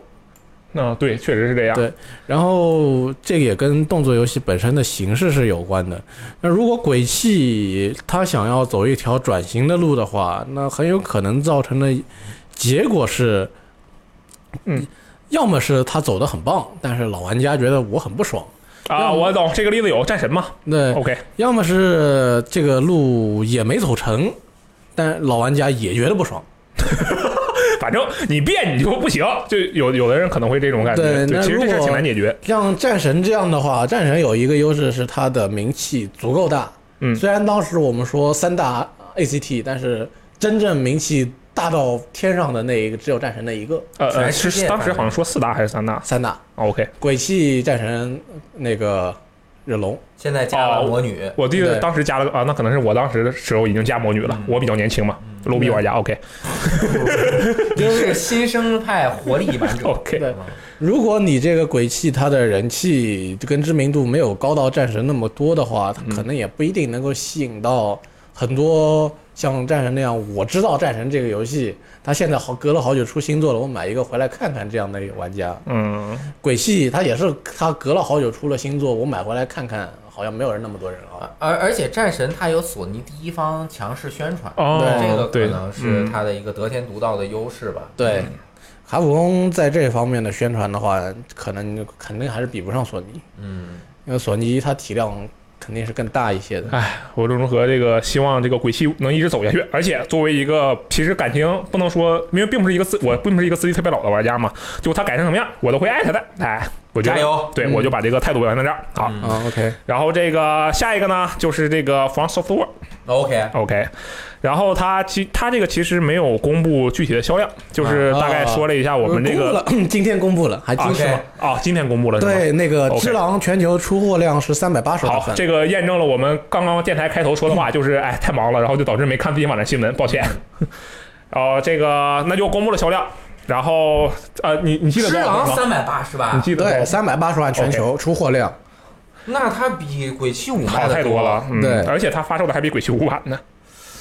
那、对，确实是这样。对然后这个也跟动作游戏本身的形式是有关的。那如果鬼泣他想要走一条转型的路的话，那很有可能造成的结果是，嗯，要么是他走的很棒，但是老玩家觉得我很不爽，啊，我懂这个例子有战神嘛对，？OK，要么是这个路也没走成，但老玩家也觉得不爽。反正你变你就不行，就有有的人可能会这种感觉。对那其实这事儿挺难解决。像战神这样的话，战神有一个优势是它的名气足够大。嗯虽然当时我们说三大 ACT，但是真正名气大到天上的那一个只有战神那一个。呃呃，是当时好像说四大还是三大三大？OK，鬼泣、战神、那个忍龙，现在加了哦魔女，我记得当时加了个啊，那可能是我当时的时候已经加魔女了，嗯我比较年轻嘛，low 逼玩家。OK 就是新生派活力版主。OK，对如果你这个鬼泣它的人气跟知名度没有高到战神那么多的话，它可能也不一定能够吸引到很多像战神那样，我知道战神这个游戏，它现在好隔了好久出新作了，我买一个回来看看这样的玩家。嗯，鬼泣它也是，它隔了好久出了新作，我买回来看看，好像没有人那么多人啊。而而且战神它有索尼第一方强势宣传，哦，这个可能是嗯它的一个得天独厚的优势吧。对，卡普空在这方面的宣传的话，可能肯定还是比不上索尼，嗯，因为索尼它体量肯定是更大一些的。唉，我中和这个希望这个鬼泣能一直走下去，而且作为一个其实感情不能说，因为并不是一个资，我并不是一个资历特别老的玩家嘛，就他改成什么样，我都会爱他的。哎，我觉得加油！对，嗯我就把这个态度表现在这儿。好，嗯啊，OK，然后这个下一个呢，就是这个 From Software。OK，OK，然后它其它这个其实没有公布具体的销量，就是大概说了一下我们这个公布了，今天公布了，还啊惊喜吗？啊，今天公布了？对，那个《只狼》全球出货量是三百八十万好，份。这个验证了我们刚刚电台开头说的话，就是哎太忙了，然后就导致没看最新网站新闻，抱歉。哦，这个那就公布了销量，然后呃，你你记得只多少吗？狼三百八是你吧？对，记得多少三百八十万全球出货量。那它比鬼泣五卖好的太多了，嗯，对而且它发售的还比鬼泣五晚呢，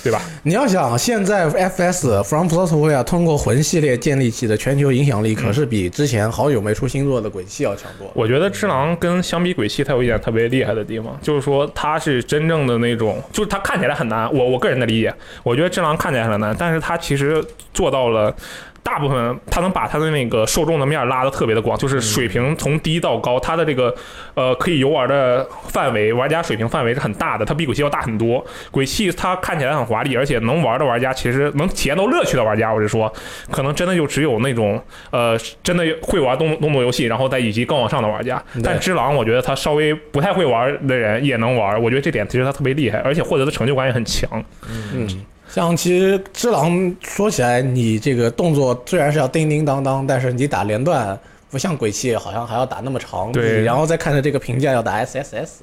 对吧？你要想，现在 FS From Software 通过魂系列建立起的全球影响力，可是比之前好久没出新作的鬼泣要强多。我觉得只狼跟相比鬼泣，它有一点特别厉害的地方，就是说它是真正的那种，就是它看起来很难。我我个人的理解，我觉得只狼看起来很难，但是它其实做到了大部分它能把它的那个受众的面拉得特别的广，就是水平从低到高，它的这个呃可以游玩的范围，玩家水平范围是很大的，它比鬼泣要大很多。鬼泣它看起来很华丽，而且能玩的玩家其实能体验到乐趣的玩家，我是说，可能真的就只有那种呃真的会玩动动作游戏，然后再以及更往上的玩家。但只狼，我觉得他稍微不太会玩的人也能玩，我觉得这点其实他特别厉害，而且获得的成就感也很强。嗯，像其实只狼说起来，你这个动作虽然是要叮叮当当，但是你打连段不像鬼泣好像还要打那么长，对然后再看着这个评价要打 SSS，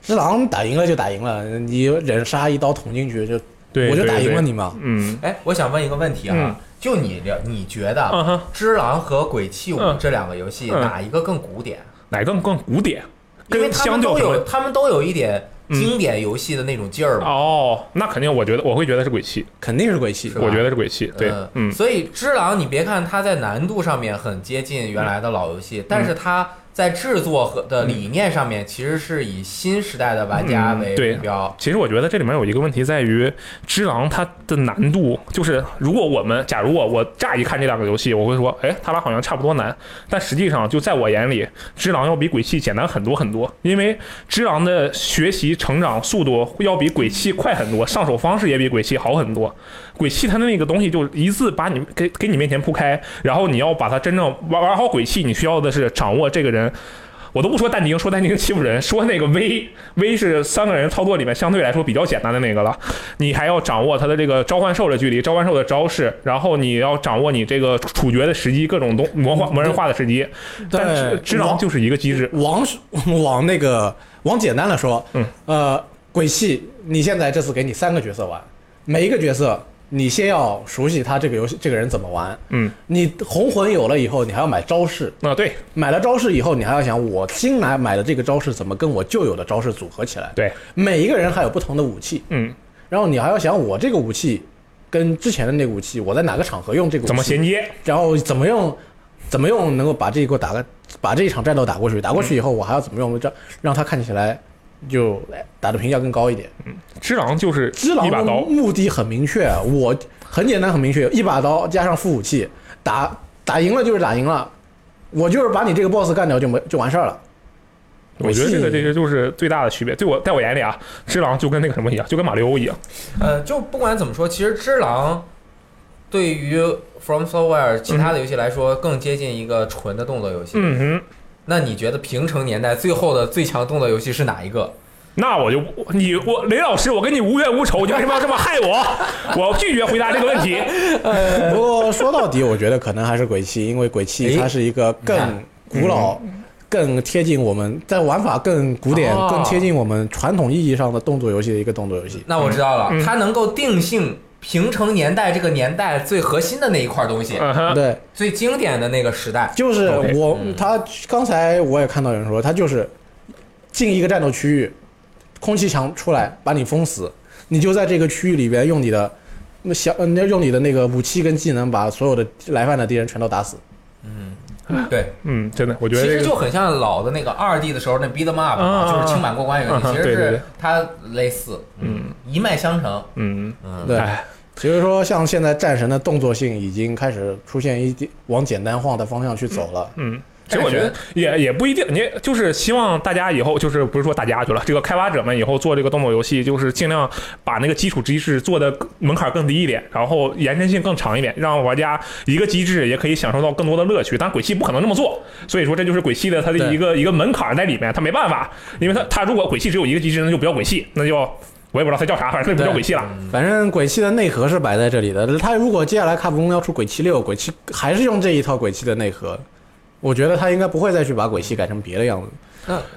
只狼打赢了就打赢了，你忍杀一刀捅进去就对，我就打赢了。你嘛。嗯哎，我想问一个问题啊，嗯就你了，你觉得嗯哼，《只狼》和《鬼泣五》嗯这两个游戏嗯哪一个更古典？哪个更古典？跟因为他们都有，他们都有一点嗯经典游戏的那种劲儿嘛。哦，那肯定，我觉得我会觉得是鬼泣，肯定是鬼泣是，吧？我觉得是鬼泣。对，嗯，所以《只狼》你别看它在难度上面很接近原来的老游戏，但是它在制作和的理念上面其实是以新时代的玩家为目标。其实我觉得这里面有一个问题在于，《只狼》它的难度就是，如果我们假如我我乍一看这两个游戏，我会说，哎，他俩好像差不多难，但实际上就在我眼里，《只狼》要比《鬼泣》简单很多很多，因为《只狼》的学习成长速度要比《鬼泣》快很多，上手方式也比《鬼泣》好很多。鬼泣它的那个东西就一次把你给给你面前铺开，然后你要把它真正玩玩好鬼泣，你需要的是掌握这个人。我都不说但丁，说但丁欺负人，说那个 V V 是三个人操作里面相对来说比较简单的那个了。你还要掌握他的这个召唤兽的距离、召唤兽的招式，然后你要掌握你这个处决的时机，各种东魔化魔人化的时机。但只狼就是一个机制，往往那个往简单了说，嗯，呃，鬼泣，你现在这次给你三个角色玩，每一个角色你先要熟悉他这个游戏这个人怎么玩，嗯，你红魂有了以后，你还要买招式，啊对。买了招式以后，你还要想我新来买的这个招式怎么跟我旧有的招式组合起来，对，每一个人还有不同的武器，嗯，然后你还要想我这个武器跟之前的那个武器，我在哪个场合用这个武器，怎么衔接？然后怎么用，怎么用能够把这一个打个，把这一场战斗打过去，打过去以后，我还要怎么用，让让他看起来就哎打的评价更高一点。嗯只狼就是只狼一把刀，目的很明确，我很简单很明确，一把刀加上副武器，打打赢了就是打赢了，我就是把你这个 boss 干掉就没就完事儿了。我觉得这个这个个就是最大的区别。对我在我眼里啊，只狼就跟那个什么一样，就跟马里欧一样。呃，就不管怎么说，其实《只狼》对于 From Software 其他的游戏来说，更接近一个纯的动作游戏。嗯哼。那你觉得平成年代最后的最强动作游戏是哪一个？那我就你我雷老师，我跟你无冤无仇，你为什么要这么害我？我拒绝回答这个问题。不过说到底，我觉得可能还是鬼泣，因为鬼泣它是一个更古老、更贴近我们在玩法更古典、哦更贴近我们传统意义上的动作游戏的一个动作游戏。那我知道了，嗯它能够定性平成年代这个年代最核心的那一块东西，对，最经典的那个时代。就是我嗯。他刚才我也看到有人说，他就是进一个战斗区域，空气墙出来把你封死，你就在这个区域里边用你的那小呃用你的那个武器跟技能把所有的来犯的敌人全都打死。嗯。对，嗯，真的，我觉得其实就很像老的那个二 D 的时候那 beat 'em up，就是清版过关游戏，啊其实是它类似，嗯，一脉相承。嗯，嗯，对，哎，所以说像现在战神的动作性已经开始出现一点往简单化的方向去走了。嗯。其实我觉得也也不一定，你就是希望大家以后就是不是说大家去了，这个开发者们以后做这个动作游戏，就是尽量把那个基础机制做的门槛更低一点，然后延伸性更长一点，让玩家一个机制也可以享受到更多的乐趣。但鬼泣不可能这么做，所以说这就是鬼泣的它的一个一个门槛在里面，它没办法，因为它它如果鬼泣只有一个机制，那就不叫鬼泣，那就我也不知道它叫啥，反正它就不叫鬼泣了。反正鬼泣的内核是摆在这里的，他如果接下来卡普空要出鬼泣六，鬼泣还是用这一套鬼泣的内核，我觉得他应该不会再去把鬼泣改成别的样子。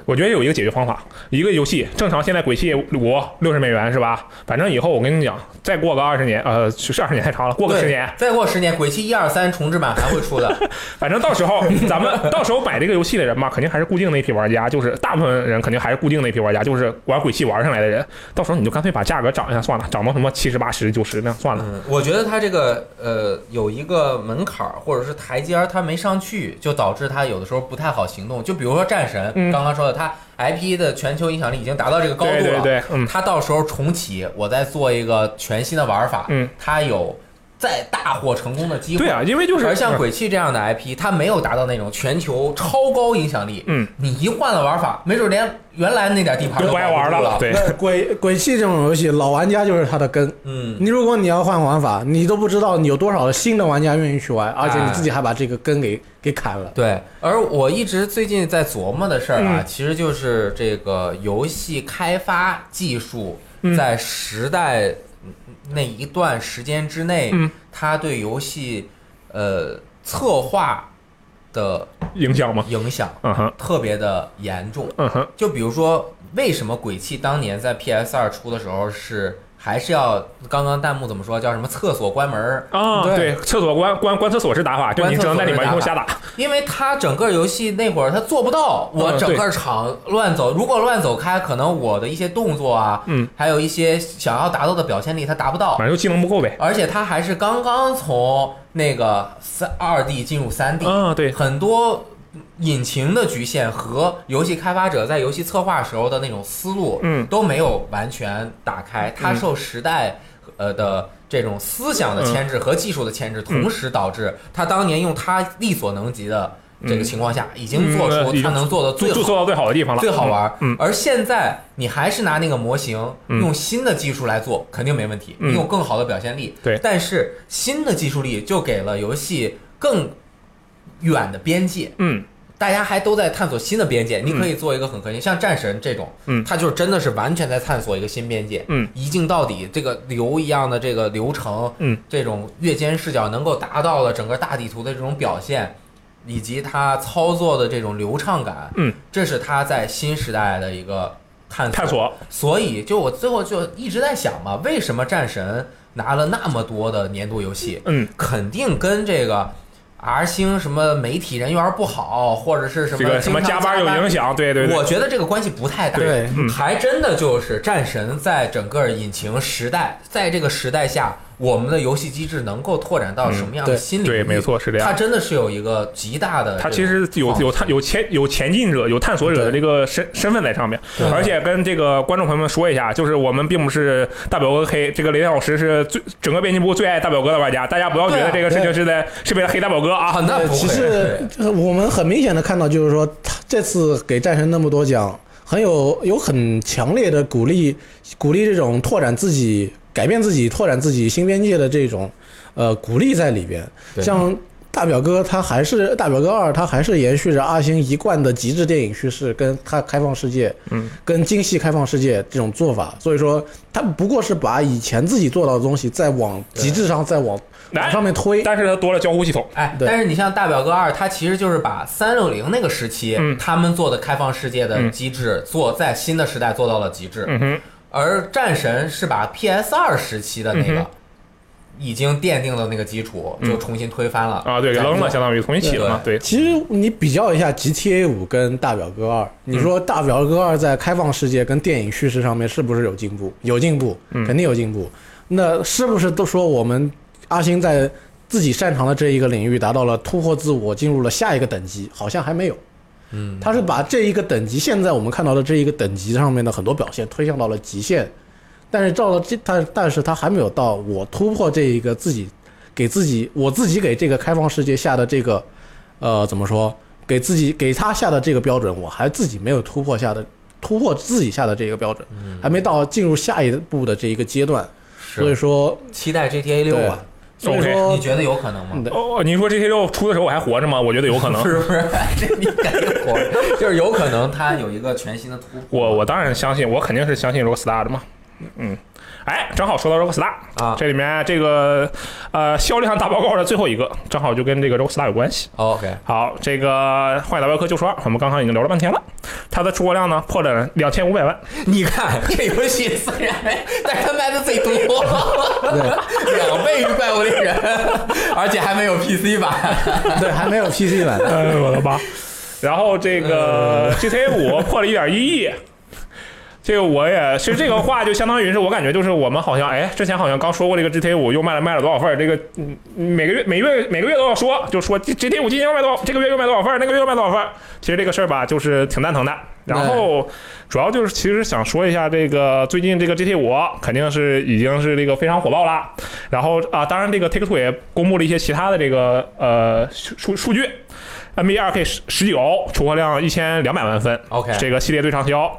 我觉得有一个解决方法，一个游戏正常现在鬼泣五六十美元是吧？反正以后我跟你讲，再过个二十年，呃，是二十年太长了，过个对十年，再过十年，鬼泣一二三重置版还会出的。反正到时候咱们到时候买这个游戏的人嘛，肯定还是固定那批玩家，就是大部分人肯定还是固定那批玩家，就是玩鬼泣玩上来的人。到时候你就干脆把价格涨一下算了，涨到什么七十八十九十那样算了。嗯，我觉得它这个呃有一个门槛或者是台阶儿，它没上去，就导致它有的时候不太好行动。就比如说战神，嗯刚刚说的，它 IP 的全球影响力已经达到这个高度了。对对对，嗯它到时候重启，我再做一个全新的玩法，嗯，它有再大获成功的机会。对啊，因为就是而像《鬼泣》这样的 IP，它没有达到那种全球超高影响力。嗯，你一换了玩法，没准连原来那点地盘都就不爱玩了。对，那鬼鬼泣这种游戏，老玩家就是它的根。嗯，你如果你要换玩法，你都不知道你有多少的新的玩家愿意去玩，而且你自己还把这个根给给砍了。对。而我一直最近在琢磨的事儿啊，嗯其实就是这个游戏开发技术嗯在时代那一段时间之内，嗯。它对游戏呃策划的影响吗，影响嗯哼，特别的严重。嗯哼，就比如说，为什么《鬼泣》当年在 PS 二出的时候是还是要刚刚弹幕怎么说叫什么厕所关门儿？啊，对对，厕所关关关厕所是打法，就你只能在里面一通瞎打，因为他整个游戏那会儿它做不到，我嗯整个场乱走，如果乱走开，可能我的一些动作啊，嗯，还有一些想要达到的表现力，他达不到。反正就技能不够呗。而且他还是刚刚从那个三二 D 进入三 D，啊，对，很多引擎的局限和游戏开发者在游戏策划时候的那种思路，嗯。都没有完全打开。它受时代呃的这种思想的牵制和技术的牵制，同时导致他当年用他力所能及的这个情况下，已经做出他能做的最做到最好的地方了，最好玩，嗯，而现在你还是拿那个模型，嗯。用新的技术来做，肯定没问题，嗯。你有更好的表现力。对。但是新的技术力就给了游戏更远的边界，嗯大家还都在探索新的边界。你可以做一个很核心，像战神这种，嗯它就是真的是完全在探索一个新边界，嗯，一镜到底，这个流一样的这个流程，嗯，这种越肩视角能够达到了整个大地图的这种表现。以及它操作的这种流畅感，嗯，这是它在新时代的一个探索。探索，所以，就我最后就一直在想嘛，为什么战神拿了那么多的年度游戏？嗯，肯定跟这个 R 星什么媒体人缘不好，或者是什么这个什么加班有影响，对对对，我觉得这个关系不太大。对嗯还真的就是战神在整个引擎时代，在这个时代下，我们的游戏机制能够拓展到什么样的嗯对新领域？对，没错，是这样。它真的是有一个极大的它其实有有探有前有前进者有探索者的这个身身份在上面，而且跟这个观众朋友们说一下，就是我们并不是大表哥黑，这个雷电老师是最整个编辑部最爱大表哥的玩家，大家不要觉得这个事情是在是为了黑大表哥啊啊，。那不会其实就是我们很明显的看到，就是说他这次给战神那么多奖，很有有很强烈的鼓励鼓励这种拓展自己、改变自己、拓展自己新边界的这种呃鼓励在里边。像大表哥，他还是大表哥二，他还是延续着阿星一贯的极致电影叙事，跟他开放世界，嗯，跟精细开放世界这种做法。所以说，他不过是把以前自己做到的东西再往极致上再往来往上面推。但是它多了交互系统，哎，对但是你像大表哥二，它其实就是把三六零那个时期、嗯他们做的开放世界的嗯机制，做在新的时代做到了极致。嗯哼，而战神是把 PS 二时期的那个、嗯已经奠定了那个基础，嗯就重新推翻了啊，对，给扔了，相当于重新起了嘛，对，其实你比较一下 GTA 五跟大表哥二，你说大表哥二在开放世界跟电影叙事上面是不是有进步？有进步，嗯肯定有进步。那是不是都说我们阿星在自己擅长的这一个领域达到了突破自我，进入了下一个等级？好像还没有。嗯，他是把这一个等级，现在我们看到的这一个等级上面的很多表现推向到了极限，但是到了这，但但是他还没有到我突破这一个自己给自己，我自己给这个开放世界下的这个，呃，怎么说？给自己给他下的这个标准，我还自己没有突破下的突破自己下的这个标准，还没到进入下一步的这一个阶段，所以说，期待 GTA 六啊，所以你觉得有可能吗？哦，你说 GTA 六出的时候我还活着吗？我觉得有可能。是不是？这你感觉火，就是有可能它有一个全新的突破。我我当然相信，我肯定是相信 Rockstar 的嘛。嗯，哎，正好说到 Rockstar 啊这里面这个呃销量大报告的最后一个，正好就跟这个 Rockstar 有关系。OK，好，这个《坏打镖客：救赎二》，我们刚刚已经聊了半天了，它的出货量呢破了两千五百万。你看这游戏虽然没，但是它卖的最多，两倍于怪物猎人，而且还没有 PC 版。对还没有 PC 版，哎，我的妈！然后这个 GTA 五破了一点一亿，这个我也，其实这个话就相当于是我感觉就是我们好像哎，之前好像刚说过这个 GTA 五又卖了卖了多少份儿，这个每个月每月每个月都要说，就说 GTA 五今年又卖多少，这个月又卖多少份儿，那个月又卖多少份儿。其实这个事儿吧，就是挺蛋疼的。然后主要就是其实想说一下这个最近这个 GTA 五肯定是已经是这个非常火爆了。然后啊，当然这个 Take Two 也公布了一些其他的这个呃数数据。NBA 2K 十十九出货量一千两百万份 OK 这个系列最畅销。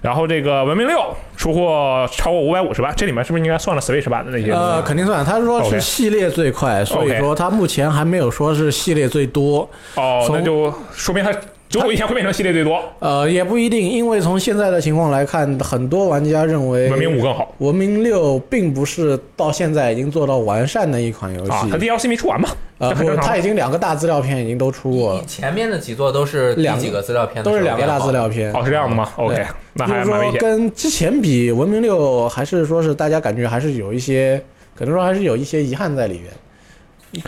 然后这个文明六出货超过五百五十万，这里面是不是应该算了 Switch 版的那些？呃，肯定算。他说是系列最快，所以说他目前还没有说是系列最多。哦，从那就说明它总有一天会变成系列最多，呃，也不一定，因为从现在的情况来看，很多玩家认为文明五更好文明六并不是到现在已经做到完善的一款游戏。啊。它 DLC 没出完嘛？呃，不它已经两个大资料片已经都出过了，前面的几座都是第两几个资料片都是两个大资料片。哦，是这样的吗？OK，那就是说还蛮危险。跟之前比，文明六还是说是大家感觉还是有一些，可能说还是有一些遗憾在里面。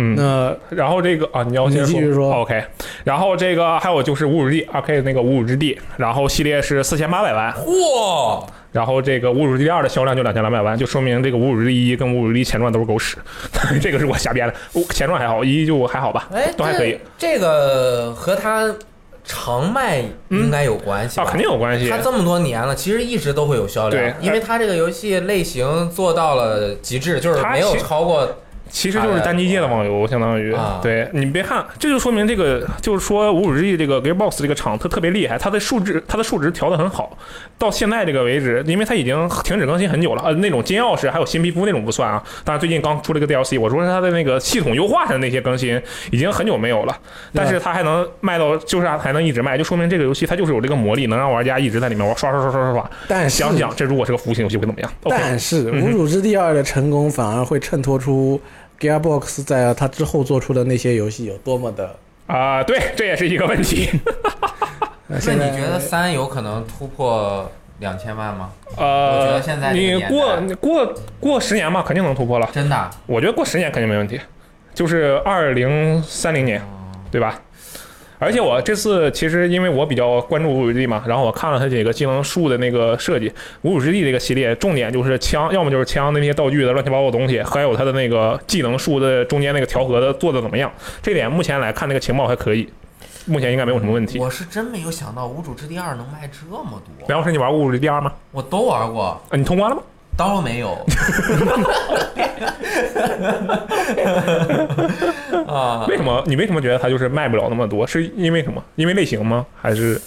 嗯，那然后这个啊，你要先你继续说 OK，然后这个还有就是无主之地二 K 那个无主之地，然后系列是四千八百万，嚯，然后这个无主之地二的销量就两千两百万，就说明这个无主之地一跟无主之地前传都是狗屎，这个是我瞎编的。哦前传还好，一就还好吧，哎，都还可以这。个和他长卖应该有关系啊，肯定有关系它。这么多年了，其实一直都会有销对量，因为它这个游戏类型做到了极致，就是它没有超过。其实就是单机界的网游，相当于啊。对你别看，这就说明这个就是说无主之地这个 Gearbox 这个厂它特别厉害，它的数值它的数值调得很好，到现在这个为止，因为它已经停止更新很久了，呃，那种金钥匙还有新皮肤那种不算啊，当然最近刚出了个 DLC，我说是它的那个系统优化上的那些更新已经很久没有了，但是它还能卖到，就是还能一直卖，就说明这个游戏它就是有这个魔力，能让玩家一直在里面玩刷刷刷刷刷刷。但是想想这如果是个服务型游戏会怎么样？但是《嗯无主之地二》的成功反而会衬托出 Gearbox 在它之后做出的那些游戏有多么的。啊、对，这也是一个问题。那呃现在你觉得三有可能突破两千万吗？呃，我觉得现在你过过过十年嘛，肯定能突破了。真的？我觉得过十年肯定没问题，就是二零三零年，对吧？而且我这次其实因为我比较关注无主之地嘛，然后我看了它几个技能树的那个设计，无主之地这个系列重点就是枪，要么就是枪的那些道具的乱七八糟的东西，还有它的那个技能树的中间那个调和的做的怎么样？这点目前来看那个情报还可以，目前应该没有什么问题。我是真没有想到《无主之地二》能卖这么多，梁老师，你玩过无主之地二吗？我都玩过，啊，你通关了吗？当然没有。啊，为什么你为什么觉得它就是卖不了那么多？是因为什么？因为类型吗？还是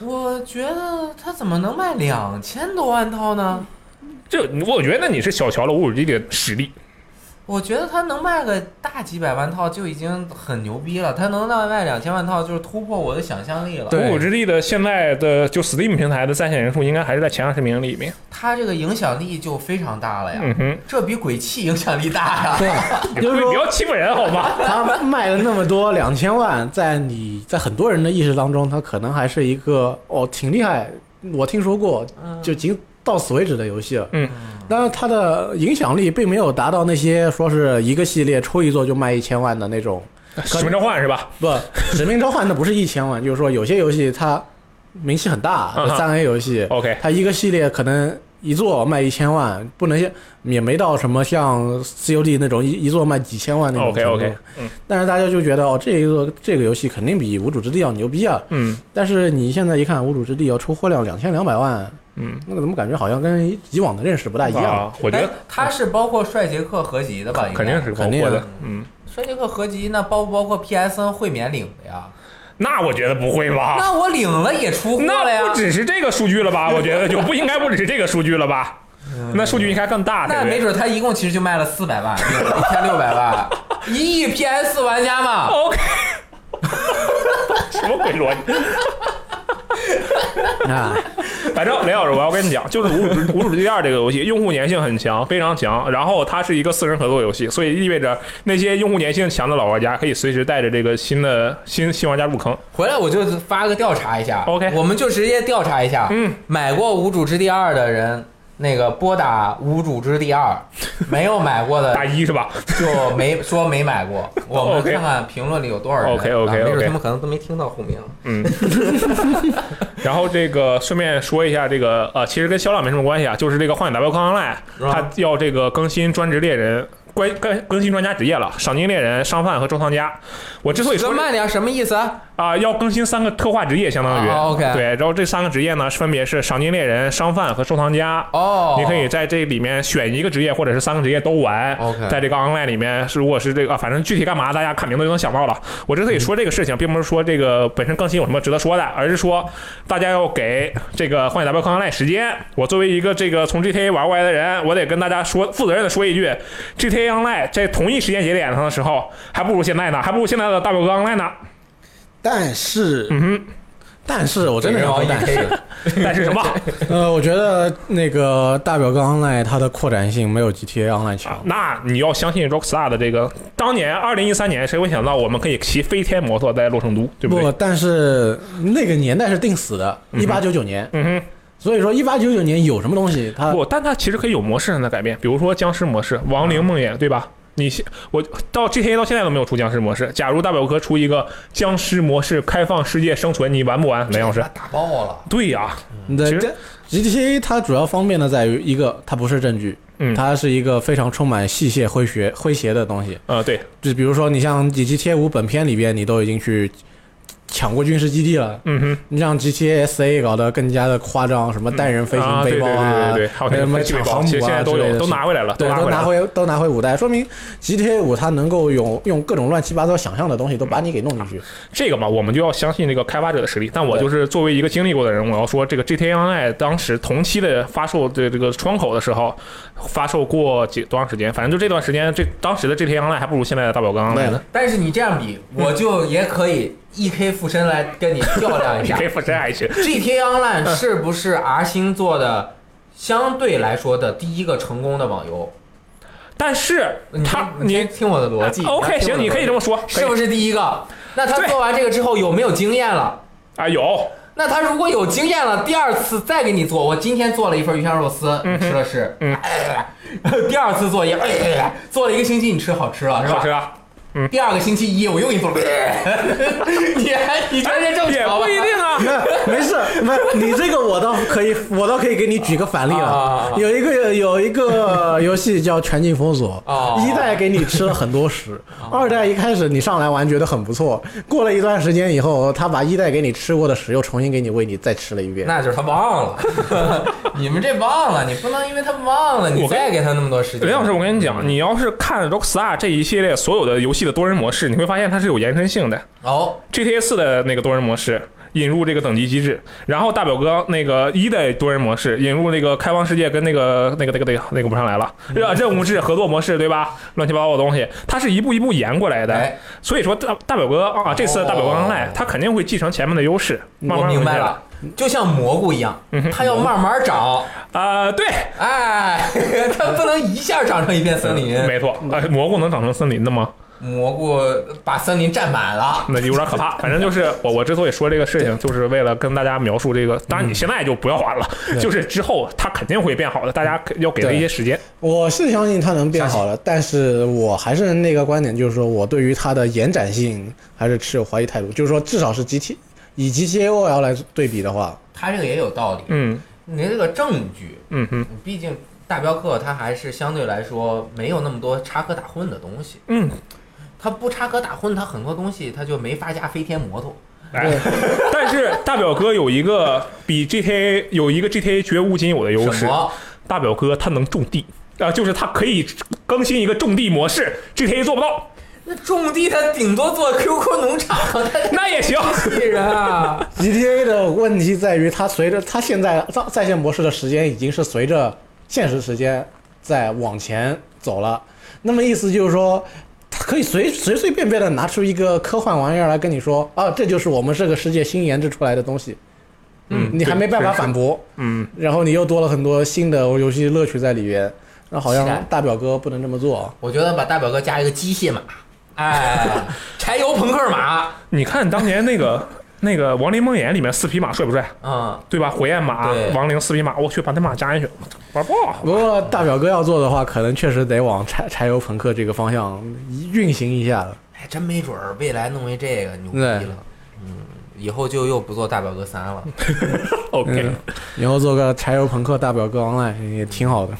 我觉得它怎么能卖两千多万套呢？这？我觉得你是小瞧了无主之地的实力。我觉得他能卖个大几百万套就已经很牛逼了，他能卖两千万套就是突破我的想象力了。对无主之地的现在的就 Steam 平台的在线人数应该还是在前二十名里面。他这个影响力就非常大了呀，嗯哼，这比鬼泣影响力大呀。对，你就是不要欺负人好吗？他卖了那么多两千万，在你在很多人的意识当中，他可能还是一个哦挺厉害，我听说过，就仅到此为止的游戏了。嗯，但是它的影响力并没有达到那些说是一个系列出一座就卖一千万的那种。使命召唤是吧？不，使命召唤那不是一千万，就是说有些游戏它名气很大三 A 游戏，OK 它一个系列可能一座卖一千万，不能像也没到什么像 COD 那种一一座卖几千万那种 OK 程度 OK，嗯但是大家就觉得哦，这一个这个游戏肯定比无主之地要牛逼啊。嗯但是你现在一看，无主之地要出货量两千两百万，嗯，那个怎么感觉好像跟以往的认识不大一样？啊，我觉得哎它是包括帅杰克合集的吧？应该肯定是包肯定啊括的。嗯，帅杰克合集，那包不包括 PSN 会免领的呀？那我觉得不会吧？那我领了也出货了那呀不。只是这个数据了吧？我觉得就不应该不只是这个数据了吧？那数据应该更大。那没准他一共其实就卖了四百万，一千六百万，一亿 PS 玩家嘛。OK，什么鬼逻辑？啊，反正雷老师，我要跟你讲，就是无主无主之地二这个游戏，用户粘性很强，非常强。然后它是一个四人合作游戏，所以意味着那些用户粘性强的老玩家可以随时带着这个新的新新玩家入坑。回来我就发个调查一下 OK 我们就直接调查一下，嗯，买过《无主之地二》的人，那个拨打《无主之地二》，没有买过的大一是吧？就没说没买过。我们看看评论里有多少人没准 OK 他们可能都没听到户名。嗯，然后这个顺便说一下，这个呃，其实跟销量没什么关系啊，就是这个《幻影 W 康 Online》，它要这个更新专职猎人。关更更新专家职业了，赏金猎人、商贩和收藏家。我之所以说说慢点，什么意思啊？啊，要更新三个特化职业，相当于、哦，OK 对。然后这三个职业呢，分别是赏金猎人、商贩和收藏家。哦，你可以在这里面选一个职业，或者是三个职业都玩。OK 在这个 online 里面，是如果是这个，啊反正具体干嘛，大家看名字就能想到了。我之所以说这个事情，并不是说这个本身更新有什么值得说的，而是说大家要给这个幻影 W 康 online 时间。我作为一个这个从 GTA 玩过来的人，我得跟大家说，负责任的说一句，GTA online 在同一时间节点上的时候，还不如现在呢，还不如现在的大表哥 online 呢。但是，嗯但是我真的要说但是，但是什么？呃，我觉得那个大表哥 Online 它的扩展性没有 GTA Online 强。那你要相信 Rockstar 的这个，当年二零一三年，谁会想到我们可以骑飞天摩托在洛圣都，对不对？但是那个年代是定死的，一八九九年，嗯哼，所以说一八九九年有什么东西，它不，但它其实可以有模式上的改变，比如说僵尸模式、亡灵梦魇，对吧？你现我到 GTA 到现在都没有出僵尸模式。假如大表哥出一个僵尸模式开放世界生存，你玩不玩？雷老师？打爆了。对呀、你的其实 GTA 它主要方便的在于一个，它不是证据，嗯它是一个非常充满戏谑诙谐诙谐的东西。呃，对，就比如说你像 GTA 五本片里边，你都已经去抢过军事基地了。嗯哼，你让 GTA SA 搞得更加的夸张，什么单人飞行啊，对背包对对对对，还有那什么抢航母啊现在都有，都啊之类的事拿回来了，对，都拿拿回都拿回五代，说明 GTA 五它能够用用各种乱七八糟想象的东西都把你给弄进去。这个嘛，我们就要相信这个开发者的实力。但我就是作为一个经历过的人，我要说，这个 GTA Online 当时同期的发售的这个窗口的时候，发售过几多长时间？反正就这段时间，这当时的 GTA Online 还不如现在的大表刚 online 呢。但是你这样比，我就也可以 E K 附身来跟你较量一下 E.K.。附身下去。GTA Online 是不是 R 星做的相对来说的第一个成功的网游？但是他你听我的逻辑。OK 行，你可以这么说，是不是是第一个？那他做完这个之后有没有经验了？啊？有那他如果有经验了，第二次再给你做，我今天做了一份鱼香肉丝，你吃了是，嗯哎，第二次做也，哎，做了一个星期，你吃好吃了是吧？好吃啊？第二个星期一我又给 你做了，你还你觉得这正也常吗不一定啊。没事，没你这个我倒可以，我倒可以给你举个反例啊啊了啊。有一个有一个 游戏叫《全境封锁哦》，一代给你吃了很多屎，二代一开始你上来玩觉得很不错，过了一段时间以后，他把一代给你吃过的屎又重新给你喂你再吃了一遍。那就是他忘了，你们这忘了，你不能因为他忘了，你再给他那么多时间。林老师，我跟你讲，你要是看 Rockstar 这一系列所有的游戏的多人模式，你会发现它是有延伸性的。哦，GTA 四的那个多人模式引入这个等级机制，然后大表哥那个一的多人模式引入那个开放世界跟那个那个那个那个那个不上来了，任任务制合作模式对吧？乱七八糟的东西，它是一步一步延过来的。哎，所以说大大表哥啊，这次的大表哥 online 它肯定会继承前面的优势，慢我。明白了，就像蘑菇一样，它要慢慢长，啊、对，哎，它不能一下长成一片森林。没错，呃，蘑菇能长成森林的吗？蘑菇把森林占满了，那就有点可怕。反正就是我我之所以说这个事情，就是为了跟大家描述这个。当然你现在就不要玩了，就是之后它肯定会变好的，大家要给它一些时间。我是相信它能变好的，但是我还是那个观点，就是说我对于它的延展性还是持有怀疑态度。就是说，至少是 GT 以 G T A O L 来对比的话，它这个也有道理。嗯你这个证据，嗯哼毕竟大镖客它还是相对来说没有那么多插科打诨的东西。嗯，它不插科打诨，他很多东西他就没法加飞天摩托。哎，但是大表哥有一个比 GTA 有一个 GTA 绝无仅有的优势，什么？大表哥他能种地。啊、就是他可以更新一个种地模式，GTA 做不到，那种地他顶多做 QQ 农场，它 那也行。机器人啊！GTA 的问题在于，它随着它现在在在线模式的时间已经是随着现实时间在往前走了。那么意思就是说，它可以随随随便便的拿出一个科幻玩意儿来跟你说，啊，这就是我们这个世界新研制出来的东西。嗯你还没办法反驳，嗯，然后你又多了很多新的游戏乐趣在里边。那好像大表哥不能这么做。我觉得把大表哥加一个机械马，哎，柴油朋克马，你看当年那个那个《亡灵梦魇》里面四匹马帅不帅？嗯，对吧？火焰马、亡灵四匹马，我去把那马加进去，玩爆！不过大表哥要做的话，可能确实得往柴柴油朋克这个方向运行一下了。还真没准儿未来弄一这个牛逼了。嗯。以后就又不做大表哥三了。OK，嗯以后做个柴油朋克大表哥 online 也挺好的。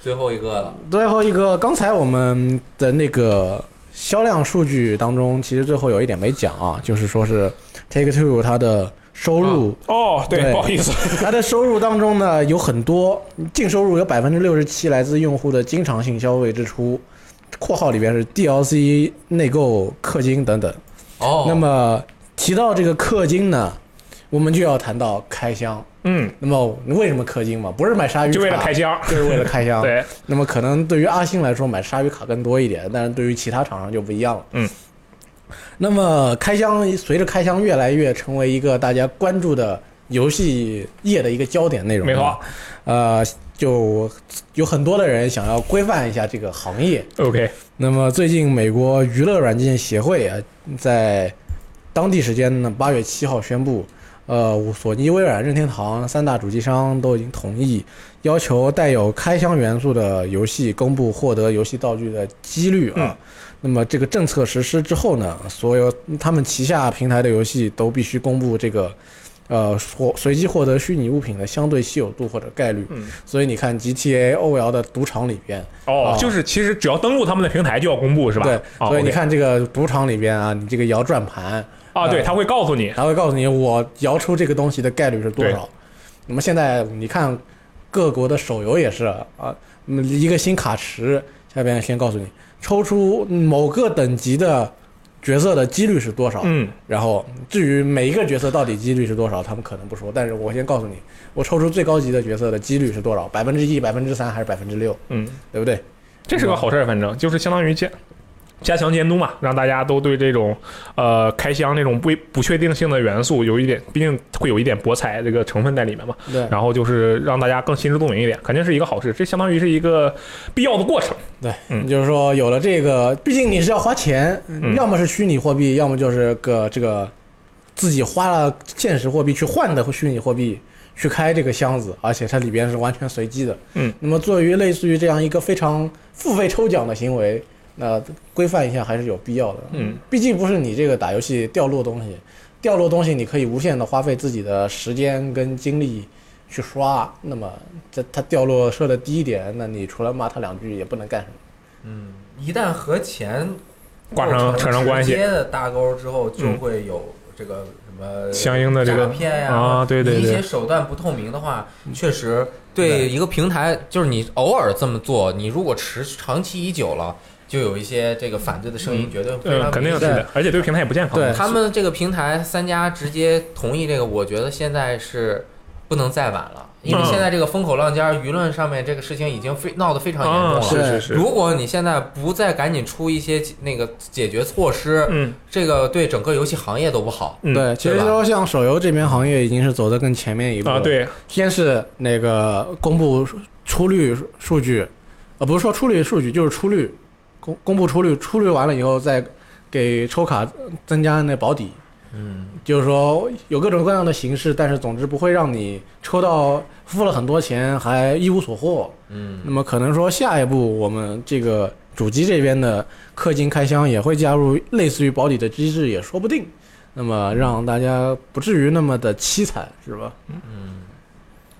最后一个了，最后一个，刚才我们的那个销量数据当中，其实最后有一点没讲啊，就是说是 Take Two 它的收入，哦，对，对不好意思，它的收入当中呢有很多净收入有百分之六十七来自用户的经常性消费支出（括号里边是 DLC 内购、氪金等等）。哦，那么提到这个氪金呢，我们就要谈到开箱。嗯，那么为什么氪金嘛？不是买鲨鱼卡，就为了开箱，就是为了开箱。对，那么可能对于阿星来说买鲨鱼卡更多一点，但是对于其他厂商就不一样了。嗯。那么开箱随着开箱越来越成为一个大家关注的游戏业的一个焦点内容。没错。呃，就有很多的人想要规范一下这个行业。OK，那么最近美国娱乐软件协会啊，在当地时间呢八月七号宣布，呃，索尼、微软、任天堂三大主机商都已经同意，要求带有开箱元素的游戏公布获得游戏道具的几率啊。嗯那么这个政策实施之后呢，所有他们旗下平台的游戏都必须公布这个。呃，获随机获得虚拟物品的相对稀有度或者概率，嗯，所以你看 GTA、OL 的赌场里边，哦啊，就是其实只要登录他们的平台就要公布是吧？对，哦所以你看这个赌场里边啊，你这个摇转盘，啊，对，他会告诉你，他会告诉你我摇出这个东西的概率是多少。那么现在你看各国的手游也是啊，嗯一个新卡池下边先告诉你抽出某个等级的角色的几率是多少，嗯，然后至于每一个角色到底几率是多少，他们可能不说，但是我先告诉你，我抽出最高级的角色的几率是多少，百分之一、百分之三还是百分之六，嗯，对不对？这是个好事儿，反正就是相当于加加强监督嘛，让大家都对这种呃开箱这种不不确定性的元素有一点，毕竟会有一点博彩这个成分在里面嘛。对，然后就是让大家更心知肚明一点，肯定是一个好事，这相当于是一个必要的过程。对，嗯就是说有了这个，毕竟你是要花钱，嗯要么是虚拟货币，要么就是个这个自己花了现实货币去换的虚拟货币去开这个箱子，而且它里边是完全随机的。嗯，那么作为类似于这样一个非常付费抽奖的行为，那规范一下还是有必要的。嗯，毕竟不是你这个打游戏掉落东西，掉落东西你可以无限的花费自己的时间跟精力去刷，那么这它掉落设的低一点，那你除了骂他两句也不能干什么。嗯，一旦和钱挂上扯上关系直接的大钩之后，就嗯会有这个什么相应的这个诈骗呀啊对对对一些手段不透明的话，确实对一个平台，就是你偶尔这么做，你如果持长期已久了，就有一些这个反对的声音，绝对肯定是的，而且对平台也不健康。对他们这个平台三家直接同意这个，我觉得现在是不能再晚了，因为嗯现在这个风口浪尖儿，舆论上面这个事情已经非闹得非常严重啊，了。是是是，如果你现在不再赶紧出一些那个解决措施，嗯。这个对整个游戏行业都不好。嗯。对，其实说像手游这边行业已经是走得更前面一步了。啊，，对，先是那个公布出率数据，呃，不是说出率数据，就是出率，公公布出率，出率完了以后再给抽卡增加那保底，嗯，就是说有各种各样的形式，但是总之不会让你抽到付了很多钱还一无所获。嗯那么可能说下一步我们这个主机这边的氪金开箱也会加入类似于保底的机制，也说不定。那么让大家不至于那么的凄惨，是吧？嗯，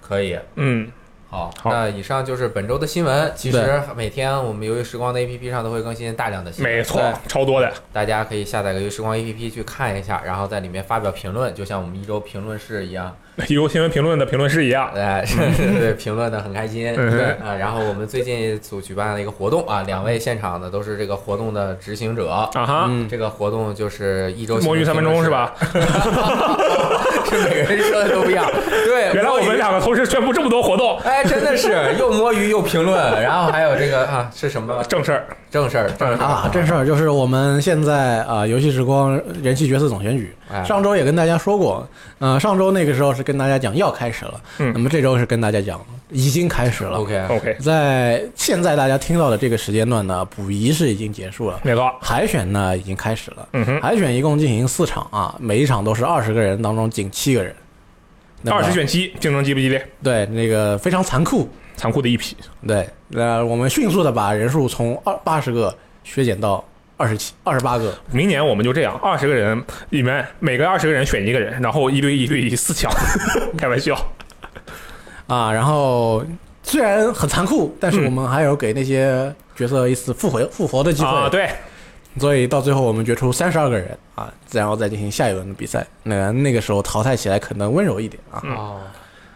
可以。嗯，好，那以上就是本周的新闻。其实每天我们由于时光的 APP 上都会更新大量的新闻，没错，超多的。大家可以下载个由于时光 APP 去看一下，然后在里面发表评论，就像我们一周评论室一样，有新闻评论的评论师一样。哎，是是是，评论的很开心。嗯对啊，然后我们最近组举办了一个活动啊，两位现场的都是这个活动的执行者。啊哈，嗯，这个活动就是一周摸鱼三分钟是？吧？是每个人说的都不一样。对，原来我们两个同时宣布这么多活动，哎，真的是又摸鱼又评论，然后还有这个啊是什么正事儿。正事儿正事儿啊，正事儿就是我们现在啊，游戏时光人气角色总选举，哎上周也跟大家说过，呃，上周那个时候是跟大家讲要开始了，嗯那么这周是跟大家讲已经开始了。OK OK，在现在大家听到的这个时间段呢，补遗是已经结束了，没错。海选呢已经开始了。嗯哼，海选一共进行四场啊，每一场都是二十个人当中仅七个人。二十选七，竞争激不激烈？对那个非常残酷。残酷的一批。对，那，我们迅速的把人数从二八十个削减到二十七、二十八个。明年我们就这样，二十个人里面每个二十个人选一个人，然后一对一对一四强，开玩笑。啊，然后虽然很残酷，但是嗯我们还有给那些角色一次复活复活的机会，啊，对，所以到最后我们决出三十二个人啊，然后再进行下一轮的比赛。那个那个时候淘汰起来可能温柔一点啊。嗯哦，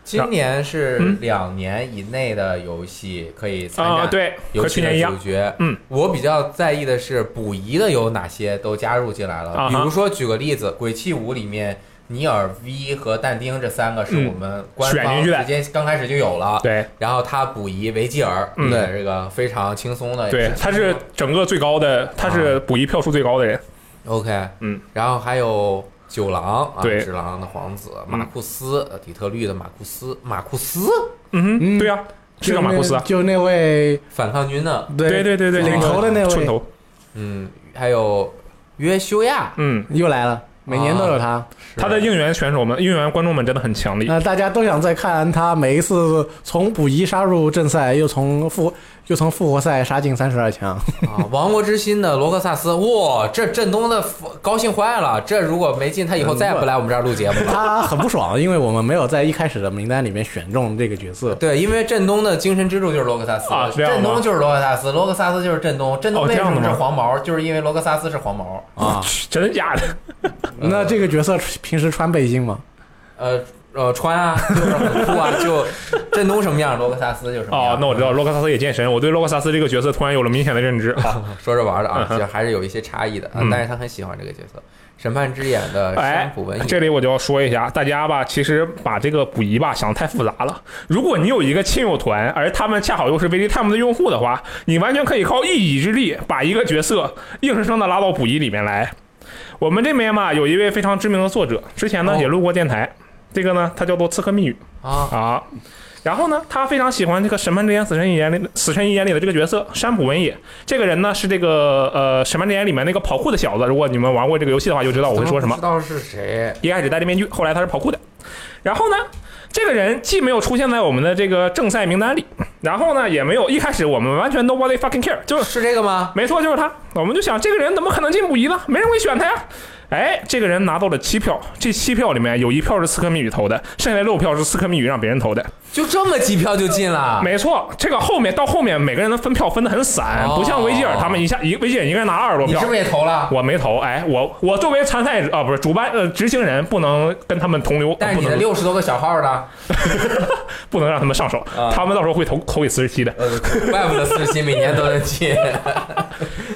今年是嗯。两年以内的游戏可以参加，对，游戏的和去年一样。主。角，嗯，我比较在意的是补遗的有哪些都加入进来了。比如说，举个例子，《鬼泣五》里面尼尔、V 和但丁这三个是嗯我们官方直接刚开始就有了。对。然后他补遗维吉尔，嗯。对这个非常轻松的，对，他是整个最高的，他是补遗票数最高的人。OK，嗯，然后还有九郎啊，对。只狼的皇子马库斯，呃底特律的马库斯，马库斯？嗯对呀，是叫马库斯啊。就那位反抗军的，对对对对，领头的那位。寸头，嗯，还有约修亚，嗯，又来了，每年都有他。他的应援选手们、应援观众们真的很强力。那、大家都想再看他每一次从补遗杀入正赛，又从复又从复活赛杀进三十二强。啊，亡国之心的罗克萨斯，哇，这振东的高兴坏了。这如果没进，他以后再也不来我们这儿录节目了。他很不爽，因为我们没有在一开始的名单里面选中这个角色。对，因为振东的精神支柱就是罗克萨斯，振东就是罗克萨斯，罗克萨斯就是振东。振东哦为什么是黄毛？就是因为罗克萨斯是黄毛。啊，真的假的？那这个角色平时穿背心吗？呃呃，穿啊，就是很酷啊，就振东什么样，罗克萨斯就什么样。哦，那我知道罗克萨斯也健身，我对洛克萨斯这个角色突然有了明显的认知。好，说着玩的啊嗯，哼其实还是有一些差异的但是他很喜欢这个角色。审判之眼的哎山浦文，也这里我就要说一下，大家吧，其实把这个补遗吧想的太复杂了。如果你有一个亲友团，而他们恰好又是 VDTime 的用户的话，你完全可以靠一己之力把一个角色硬生生的拉到补遗里面来。我们这边嘛，有一位非常知名的作者，之前呢哦也录过电台，这个呢他叫做刺客密语啊，啊。然后呢，他非常喜欢这个《审判之眼》《死神一眼》里《死神一眼》里的这个角色山浦文也。这个人呢是这个呃《审判之眼》里面那个跑酷的小子。如果你们玩过这个游戏的话，就知道我会说什么不知。道是谁。一开始戴着面具，后来他是跑酷的。然后呢，这个人既没有出现在我们的这个正赛名单里，然后呢，也没有一开始我们完全 nobody fucking care，就是是这个吗？没错，就是他。我们就想，这个人怎么可能进五一呢？没人会选他呀。哎，这个人拿到了七票，这七票里面有一票是刺客密语投的，剩下的六票是刺客密语让别人投的。就这么几票就进了？没错，这个后面到后面每个人的分票分得很散，哦不像维吉尔他们一下一维吉尔一个人拿二十多票你是。不是也投了？我没投，哎，我我作为参赛者啊，不是主办呃执行人，不能跟他们同流，但是六十多个小号呢？不能让他们上手，啊他们到时候会投投给四十七的。呃，怪不得四十七每年都能进。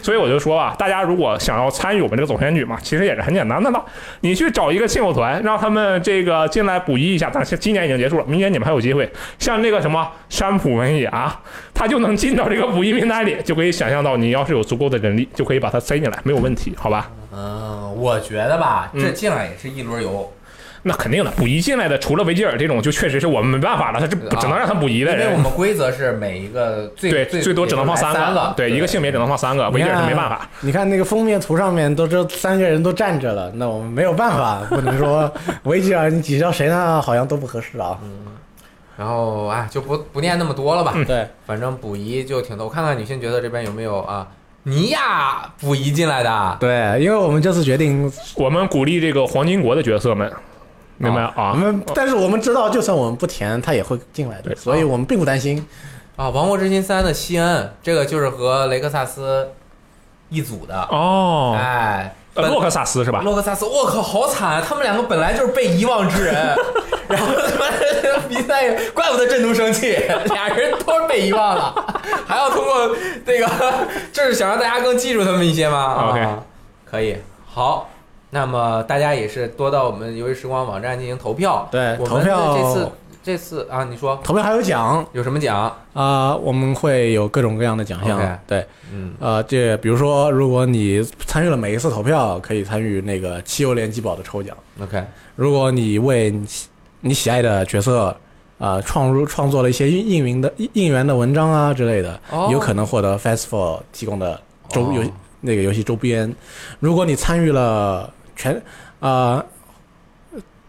所以我就说吧，大家如果想要参与我们这个总选举嘛，其实也是很简单的了。你去找一个亲友团，让他们这个进来补遗一下。但是今年已经结束了，明年你们还有机会。像这个什么山浦文也啊，他就能进到这个补遗名单里，就可以想象到你要是有足够的人力，就可以把他塞进来，没有问题，好吧？嗯，我觉得吧，这进来也是一轮游，那肯定的，补遗进来的，除了维吉尔这种，就确实是我们没办法了，他是不只能让他补遗的人因为我。们规则是每一个最对，最最多只能放三三个，对，一个性别只能放三个，维吉尔是没办法。你看那个封面图上面都这三个人都站着了，那我们没有办法，不能说 维吉尔你挤到谁呢，好像都不合适啊。然后哎，就不不念那么多了吧。对，反正补遗就挺多，我看看女性角色这边有没有啊？尼亚补遗进来的，对，因为我们这次决定，我们鼓励这个黄金国的角色们，明白我啊？们但是我们知道，就算我们不填，他也会进来的，所以我们并不担心。啊，《王国之心三》的西恩，这个就是和雷克萨斯一组的。哦，哎，洛克萨斯是吧？洛克萨斯，我靠，好惨啊！他们两个本来就是被遗忘之人，然后他妈的 比赛，怪不得振东生气，俩人都是被遗忘了，还要通过这个，就是想让大家更记住他们一些吗 OK 啊，可以，好。那么大家也是多到我们游戏时光网站进行投票。对我们投票这次这次啊，你说投票还有奖有什么奖？啊、我们会有各种各样的奖项。对，嗯，呃，这比如说，如果你参与了每一次投票，可以参与那个汽油联机宝的抽奖。OK，如果你为你喜你喜爱的角色，啊，创入创作了一些应应援的应应援的文章啊之类的，哦有可能获得 Festival 提供的周哦游、那个游戏周边。如果你参与了全呃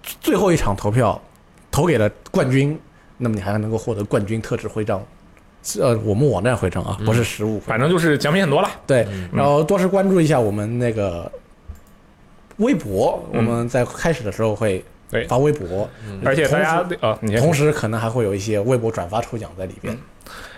最后一场投票，投给了冠军，那么你还能够获得冠军特制徽章。呃，我们网站徽章啊，不是实物。反正就是奖品很多了。对，然后多是关注一下我们那个微博，嗯我们在开始的时候会对发微博，而且大家同时啊，同时可能还会有一些微博转发抽奖在里边。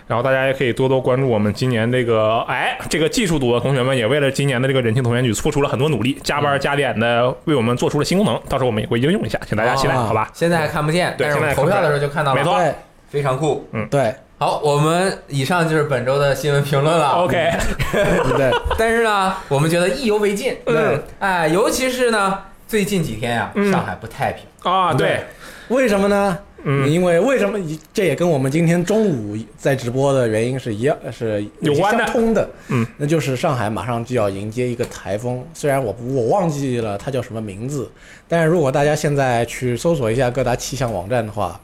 然后大家也可以多多关注我们今年这个，哎，这个技术组的同学们也为了今年的这个人气同源局做出了很多努力，加班加点的为我们做出了新功能，到时候我们也会应用一下，请大家期待，哦好吧？现在还看不见，对但是我们投票的时候就看到了，没错对非常酷。嗯对好，我们以上就是本周的新闻评论了。OK，对但是呢，我们觉得意犹未尽。嗯，哎，尤其是呢，最近几天呀、嗯上海不太平。啊，对，为什么呢？嗯，因为为什么这也跟我们今天中午在直播的原因是一样，是有关的相通的。嗯，那就是上海马上就要迎接一个台风，虽然我我忘记了它叫什么名字，但是如果大家现在去搜索一下各大气象网站的话，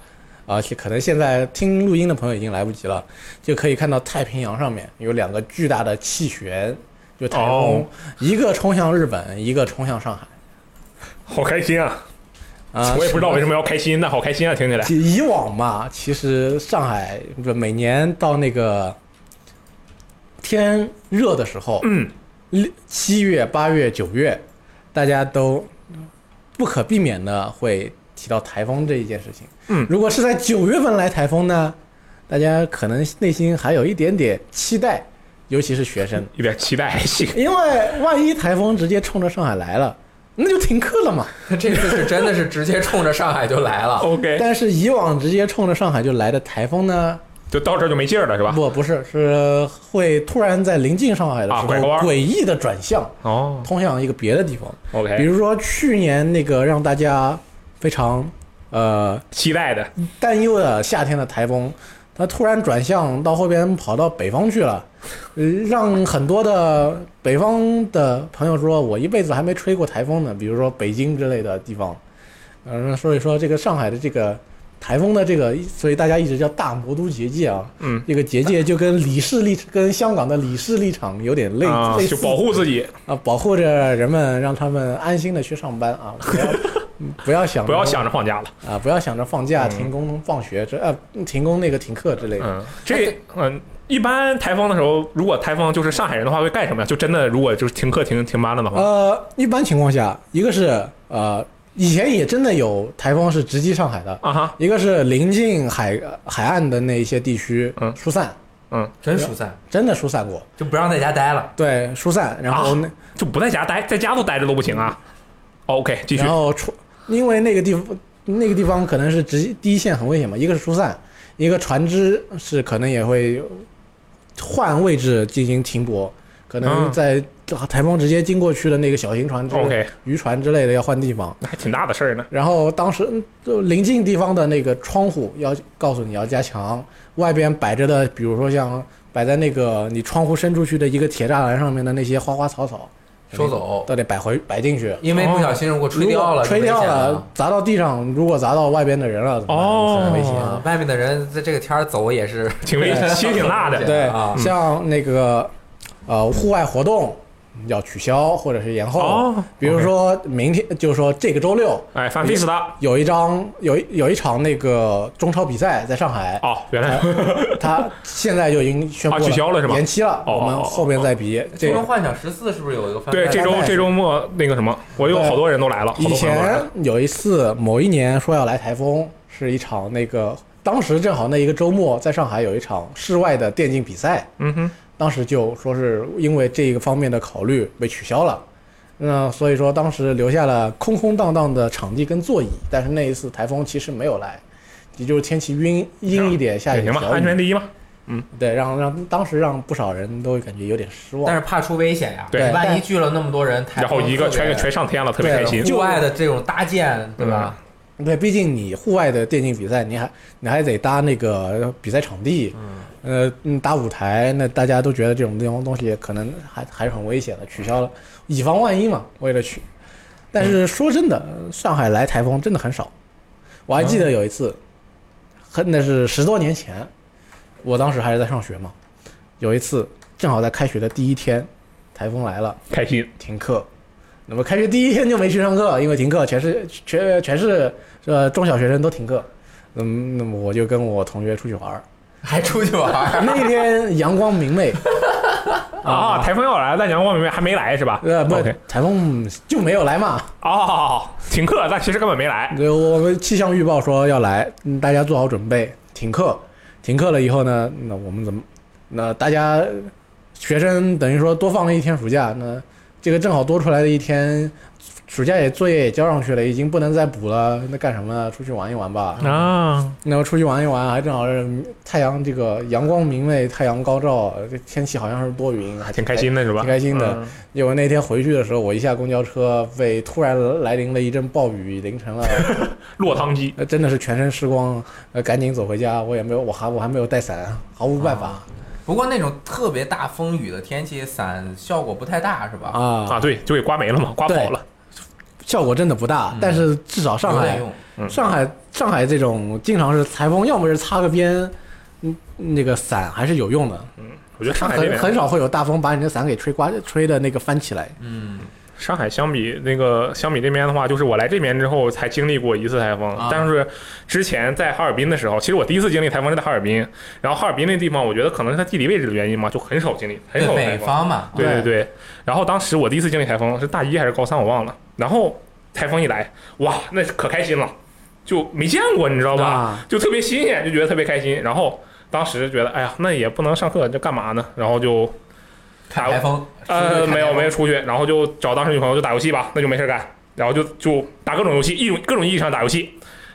而且可能现在听录音的朋友已经来不及了，就可以看到太平洋上面有两个巨大的气旋，就台风，哦一个冲向日本，一个冲向上海。好开心啊！啊，我也不知道为什么要开心，那好开心啊，听起来。其以往嘛，其实上海不每年到那个天热的时候，嗯，六七月、八月、九月，大家都不可避免的会提到台风这一件事情。嗯如果是在九月份来台风呢，大家可能内心还有一点点期待，尤其是学生，有点期待。因为万一台风直接冲着上海来了，那就停课了嘛。这次是真的是直接冲着上海就来了。OK，但是以往直接冲着上海就来的台风呢，就到这儿就没劲儿了，是吧？不，不是，是会突然在临近上海的时候，诡异的转向，哦通向一个别的地方。比，OK，比如说去年那个让大家非常呃期待的，担忧的夏天的台风，它突然转向到后边跑到北方去了，呃，让很多的北方的朋友说，我一辈子还没吹过台风呢。比如说北京之类的地方，嗯、所以说这个上海的这个台风的这个，所以大家一直叫大魔都结界啊。嗯，这个结界就跟李氏立跟香港的李氏立场有点类、啊，类似，就保护自己，啊，保护着人们，让他们安心的去上班啊，不要嗯不要想不要想着放假了。啊，不要想着放假、嗯停工、放学这呃停工那个停课之类的。嗯，这嗯，一般台风的时候，如果台风就是上海人的话，会干什么呀？就真的如果就是停课停停班了的话，呃，一般情况下，一个是呃，以前也真的有台风是直击上海的，啊哈，一个是临近海海岸的那一些地区嗯疏散，嗯真疏散，真的疏散过，就不让在家待了。对，疏散，然后就不在家待，在家都待着都不行啊。OK，继续然。后出，因为那个地方那个地方可能是直第一线很危险嘛，一个是疏散，一个船只是可能也会换位置进行停泊，可能嗯在台风直接经过去的那个小型船只、OK，渔船之类的要换地方。那还挺大的事儿呢。然后当时嗯就临近地方的那个窗户要告诉你要加强，外边摆着的，比如说像摆在那个你窗户伸出去的一个铁栅栏上面的那些花花草草，收走，都得摆回摆进去。因为不小心如果吹掉了，吹掉了，砸到地上，如果砸到外边的人了，怎么办哦很危险。啊外面的人在这个天儿走也是挺危险，心挺辣的。对啊，像那个呃户外活动要取消或者是延后，哦，比如说明天，就是说这个周六哎，翻 face 的有一张有一有一场那个中超比赛在上海，哦，原来。他现在就已经宣布啊取消了是吗延期了，哦我们后面再比。《这最终幻想十四》是不是有一个翻对这周这周末那个什么，我有好多人都来了，以前有一次，某一年说要来台风，是一场那个，当时正好那一个周末，在上海有一场室外的电竞比赛，嗯哼，当时就说是因为这个方面的考虑被取消了。那所以说当时留下了空空荡荡的场地跟座椅，但是那一次台风其实没有来，也就是天气阴阴一点，下也行吧，雨小雨，安全第一嘛。嗯对，让让当时让不少人都感觉有点失望。但是怕出危险呀。对万一聚了那么多人，台然后一个全全上天了，特别开心。户外的这种搭建，对吧？对，毕竟你户外的电竞比赛，你还你还得搭那个比赛场地，呃，嗯，搭舞台，那大家都觉得这种这种东西可能还还是很危险的，取消了，以防万一嘛，为了取。但是说真的，上海来台风真的很少。我还记得有一次，很那是十多年前，我当时还是在上学嘛，有一次正好在开学的第一天，台风来了。开心，停课。那么开学第一天就没去上课，因为停课，全是全全是呃中小学生都停课。嗯，那么我就跟我同学出去玩儿，还出去玩儿，那一天阳光明媚啊，台风要来，但阳光明媚还没来是吧？呃，不台风就没有来嘛。哦，停课，但其实根本没来。对，我们气象预报说要来，嗯大家做好准备，停课。停课了以后呢，那我们怎么？那大家学生等于说多放了一天暑假，那这个正好多出来的一天，暑假也作业也交上去了，已经不能再补了，那干什么呢？出去玩一玩吧。啊，那我出去玩一玩，还正好是太阳这个阳光明媚，太阳高照，这天气好像是多云，还挺开心的是吧？挺开心的。嗯结果那天回去的时候，我一下公交车被突然来临了一阵暴雨淋成了。落汤鸡。呃，真的是全身湿光，呃，赶紧走回家。我也没有，我还我还没有带伞，毫无办法不过那种特别大风雨的天气，伞效果不太大，是吧？啊啊，对，就给刮没了嘛，刮跑了。效果真的不大。但是至少上海，上海，上海这种经常是台风，要么是擦个边，嗯，那个伞还是有用的。我觉得上海，很很少会有大风把你的伞给吹刮吹的那个翻起来。嗯，上海相比那个相比这边的话，就是我来这边之后才经历过一次台风，啊但是之前在哈尔滨的时候，其实我第一次经历台风是在哈尔滨，然后哈尔滨那地方，我觉得可能是它地理位置的原因嘛，就很少经历，很少台风。方嘛，对对对，然后当时我第一次经历台风是大一还是高三，我忘了。然后台风一来，哇，那可开心了，就没见过，你知道吧？啊，就特别新鲜，就觉得特别开心。然后当时觉得，哎呀，那也不能上课，这干嘛呢？然后就看台风。呃没有没有有。出去，然后就找当时女朋友就打游戏吧，那就没事干，然后就就打各种游戏，一种各种意义上打游戏。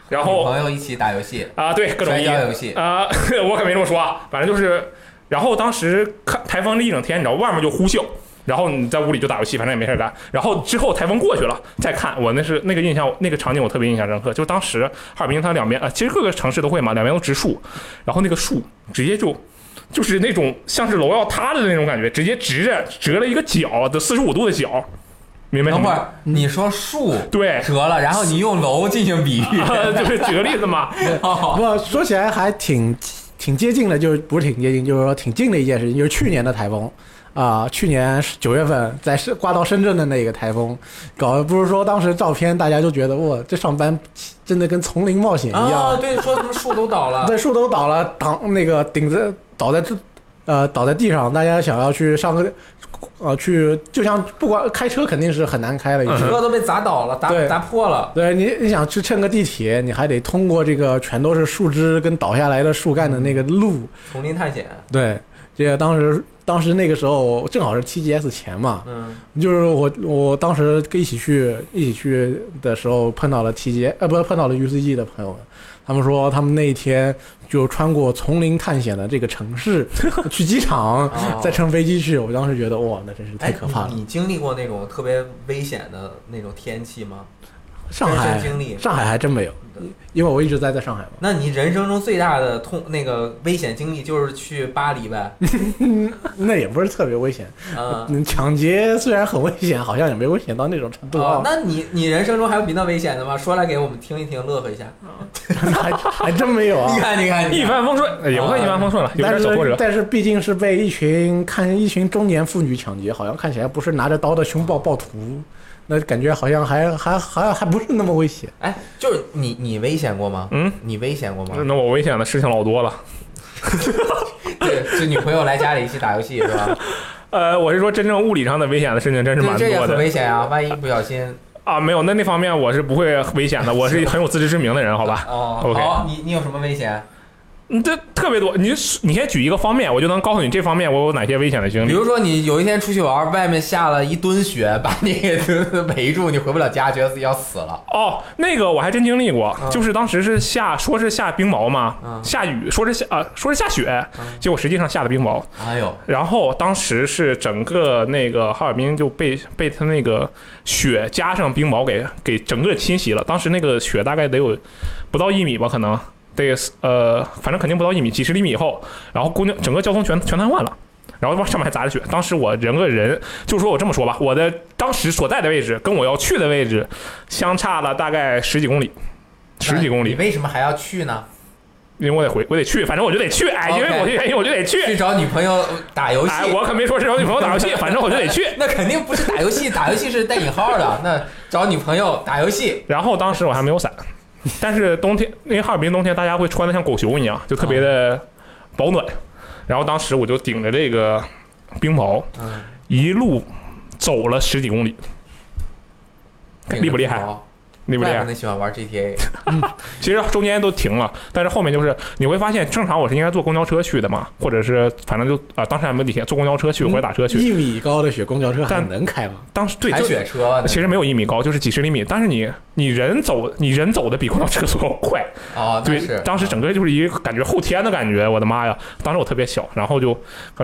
然后朋友一起打游戏，啊、对各种摔意义跤游戏，啊、我可没这么说啊，反正就是，然后当时看台风了一整天，你知道外面就呼啸，然后你在屋里就打游戏，反正也没事干。然后之后台风过去了，再看我那是那个印象，那个场景我特别印象深刻，就当时哈尔滨它两边啊、其实各个城市都会嘛，两边都植树，然后那个树直接就。就是那种像是楼要塌的那种感觉，直接直着折了一个角的四十五度的角，明白吗？等会儿你说树对，折了，然后你用楼进行比喻，就是举个例子嘛，哦不说起来还挺挺接近的，就是不是挺接近，就是说挺近的一件事情，就是去年的台风。啊，去年九月份在深刮到深圳的那个台风，搞得不是说当时照片大家就觉得哇，这上班真的跟丛林冒险一样，啊，对，说什么树都倒了，对树都倒了，挡那个顶着倒在这，呃，倒在地上，大家想要去上个，呃，去就像不管开车肯定是很难开了，已经。车都被砸倒了，砸砸破了。对你，你想去乘个地铁，你还得通过这个全都是树枝跟倒下来的树干的那个路。丛林探险，对，这个当时当时那个时候正好是 TGS 前嘛，嗯，就是我我当时跟一起去一起去的时候碰到了 TG 呃不碰到了 UCG 的朋友们，他们说他们那一天就穿过丛林探险的这个城市 去机场，哦再乘飞机去，我当时觉得哇，那真是太哎可怕了你。你经历过那种特别危险的那种天气吗？上海经历上海还真没有，因为我一直待在上海嘛。那你人生中最大的痛那个危险经历就是去巴黎呗？那也不是特别危险，嗯，嗯，抢劫虽然很危险，好像也没危险到那种程度啊，。哦那你你人生中还有比那危险的吗？说来给我们听一听，乐呵一下。还还真没有啊你。看，你看，一，帆风顺，也不算一帆风顺了，有但点小波折。是但是毕竟是被一群看一群中年妇女抢劫，好像看起来不是拿着刀的凶暴暴徒，那感觉好像还还还还不是那么危险。哎，就是你你危险过吗？嗯，你危险过吗？那我危险的事情老多了。对，是女朋友来家里一起打游戏是吧？呃，我是说真正物理上的危险的事情真是蛮多的这也很危险啊！万一不小心，啊。没有，那那方面我是不会危险的，我是很有自知之明的人，好吧？哦，OK 好，你你有什么危险？你这特别多，你你先举一个方面，我就能告诉你这方面我有哪些危险的经历。比如说你有一天出去玩，外面下了一吨雪，把你给 围住，你回不了家，觉得自己要死了。哦，那个我还真经历过，嗯就是当时是下说是下冰雹嘛，嗯下雨说是下啊、说是下雪，嗯结果实际上下的冰雹。哎呦，然后当时是整个那个哈尔滨就被被他那个雪加上冰雹给给整个侵袭了。当时那个雪大概得有不到一米吧，可能得呃，反正肯定不到一米，几十厘米以后，然后姑娘整个交通全全瘫痪了。然后往上面还砸着雪，当时我人个人，就说我这么说吧，我的当时所在的位置跟我要去的位置相差了大概十几公里，十几公你里，为什么还要去呢？因为我得回，我得去，反正我就得去，哎，因为我的原 因我就得去，去找女朋友打游戏？哎，我可没说是找女朋友打游戏，反正我就得去。那肯定不是打游戏，打游戏是带引号的。那找女朋友打游戏，然后当时我还没有伞，但是冬天，因为哈尔滨冬天大家会穿的像狗熊一样，就特别的保暖。然后当时我就顶着这个冰雹，嗯，一路走了十几公里，厉不厉害？厉不厉害？喜欢玩 GTA。其实中间都停了，但是后面就是你会发现，正常我是应该坐公交车去的嘛，或者是反正就啊、当时还没有地铁，坐公交车去或者打车去。一米高的雪公交车能开吗？当时对，就雪车呢，其实没有一米高，就是几十厘米，但是你你人走你人走的比公交车速要快，啊，对，当时整个就是一个感觉后天的感觉，我的妈呀！当时我特别小，然后就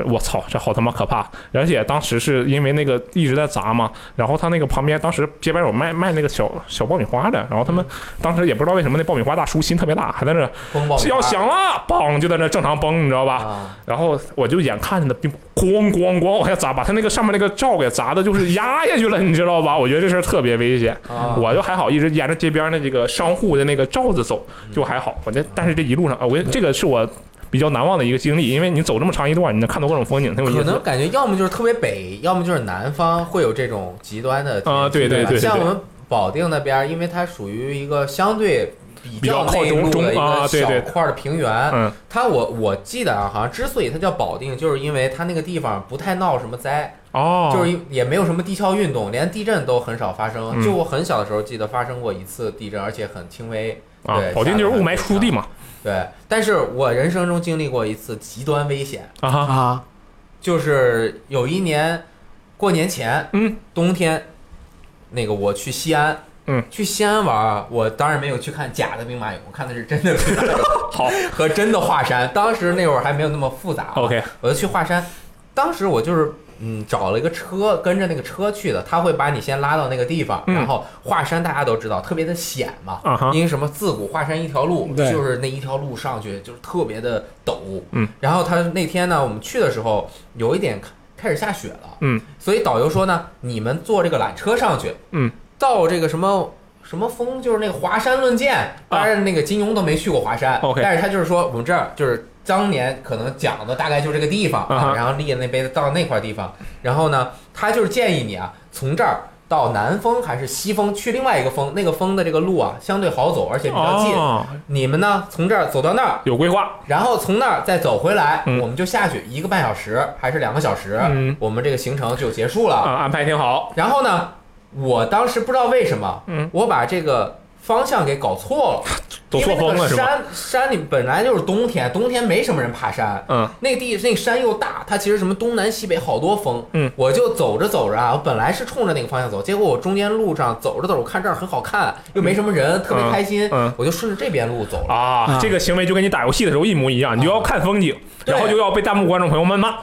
我操，这好他妈可怕！而且当时是因为那个一直在砸嘛，然后他那个旁边当时街边有卖卖那个小小爆米花的，然后他们当时也不知道为什么那爆米花大叔心特别大，还在那风暴要响了，嘣就在那正常崩，你知道吧？啊，然后我就眼看着那冰咣咣咣往下砸，把他那个上面那个罩给砸的，就是压下去了，你知道吧？我觉得这事儿特别危险。啊我就还好，一直沿着街边的这个商户的那个罩子走，就还好。反正但是这一路上啊，我这个是我比较难忘的一个经历，因为你走这么长一段，你能看到各种风景，挺有意思。可能感觉要么就是特别北，要么就是南方会有这种极端的啊对对对像我们保定那边儿，因为它属于一个相对比比较靠内陆的一个小块儿的平原，嗯。它我我记得啊，好像之所以它叫保定，就是因为它那个地方不太闹什么灾，哦，就是因也没有什么地壳运动，连地震都很少发生。嗯。就我很小的时候记得发生过一次地震，而且很轻微。对，啊保定就是雾霾输出地嘛。对，但是我人生中经历过一次极端危险，啊哈，啊，就是有一年过年前，嗯，冬天，那个我去西安，嗯，去西安玩儿，我当然没有去看假的兵马俑，我看的是真的兵马俑。好。和真的华山。当时那会儿还没有那么复杂、啊、，OK，我就去华山，当时我就是嗯找了一个车，跟着那个车去的，他会把你先拉到那个地方，嗯。然后华山大家都知道特别的险嘛，啊哈，因为什么自古华山一条路，对就是那一条路上去就是特别的陡，嗯，然后他那天呢，我们去的时候有一点开始下雪了，嗯，所以导游说呢，你们坐这个缆车上去，嗯，到这个什么。什么峰就是那个华山论剑，当然那个金庸都没去过华山、但是他就是说我们这儿就是当年可能讲的大概就这个地方啊然后立的那碑到那块地方，然后呢，他就是建议你啊，从这儿到南峰还是西峰去另外一个峰，那个峰的这个路啊相对好走，而且比较近。哦，你们呢从这儿走到那儿，有规划，然后从那儿再走回来，嗯我们就下去一个半小时还是两个小时，嗯。我们这个行程就结束了。啊，安排挺好，然后呢，我当时不知道为什么，嗯，我把这个方向给搞错了，走错峰了山山里本来就是冬天，冬天没什么人爬山。嗯，那个地那个山又大，它其实什么东南西北好多峰。嗯，我就走着走着啊，我本来是冲着那个方向走，结果我中间路上走着走着，我看这儿很好看，又没什么人，特别开心，嗯。我就顺着这边路走了。啊，啊。这个行为就跟你打游戏的时候一模一样，你就要看风景，对然后就要被弹幕观众朋友们骂。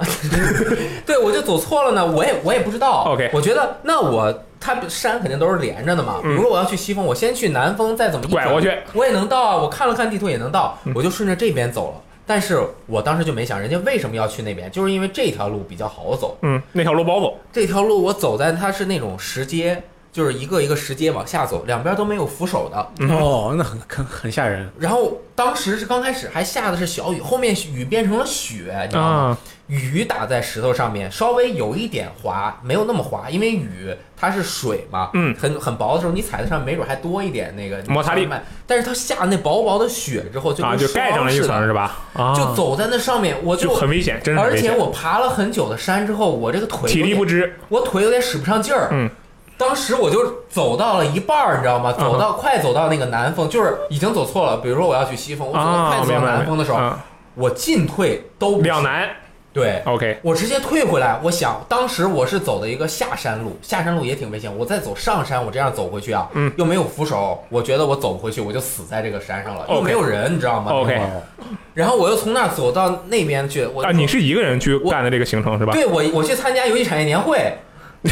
对，我就走错了呢，我也我也不知道。OK 我觉得那我它山肯定都是连着的嘛。如说我要去西峰，我先去南峰，再怎么拐过去，我也能到啊。我看了看地图也能到，嗯我就顺着这边走了。但是我当时就没想，人家为什么要去那边，就是因为这条路比较好走。嗯，那条路不好走。这条路我走在它是那种石阶，就是一个一个石阶往下走，两边都没有扶手的。嗯哦，那很很很吓人。然后当时是刚开始还下的是小雨，后面雨变成了雪，你知道吗？啊，雨打在石头上面，稍微有一点滑，没有那么滑，因为雨它是水嘛，嗯很很薄的时候，你踩在上面没准还多一点那个摩擦力慢慢但是它下那薄薄的雪之后，就啊，跟就盖上了一霜似的层是吧？啊，就走在那上面，我就很危险，真是而且。我爬了很久的山之后，我这个腿体力，不支，我腿有点使不上劲儿。嗯，当时我就走到了一半儿，你知道吗？走到、快走到那个南峰，就是已经走错了。比如说我要去西峰，我走到啊，快走到南峰的时候，啊我进退都不行。两难。对，OK，我直接退回来。我想，当时我是走的一个下山路，下山路也挺危险。我再走上山，我这样走回去啊，嗯又没有扶手，我觉得我走不回去，我就死在这个山上了，又没有人，你知道吗 OK 然后我又从那儿走到那边去，我啊，你是一个人去干的这个行程是吧？对我我去参加游戏产业年会，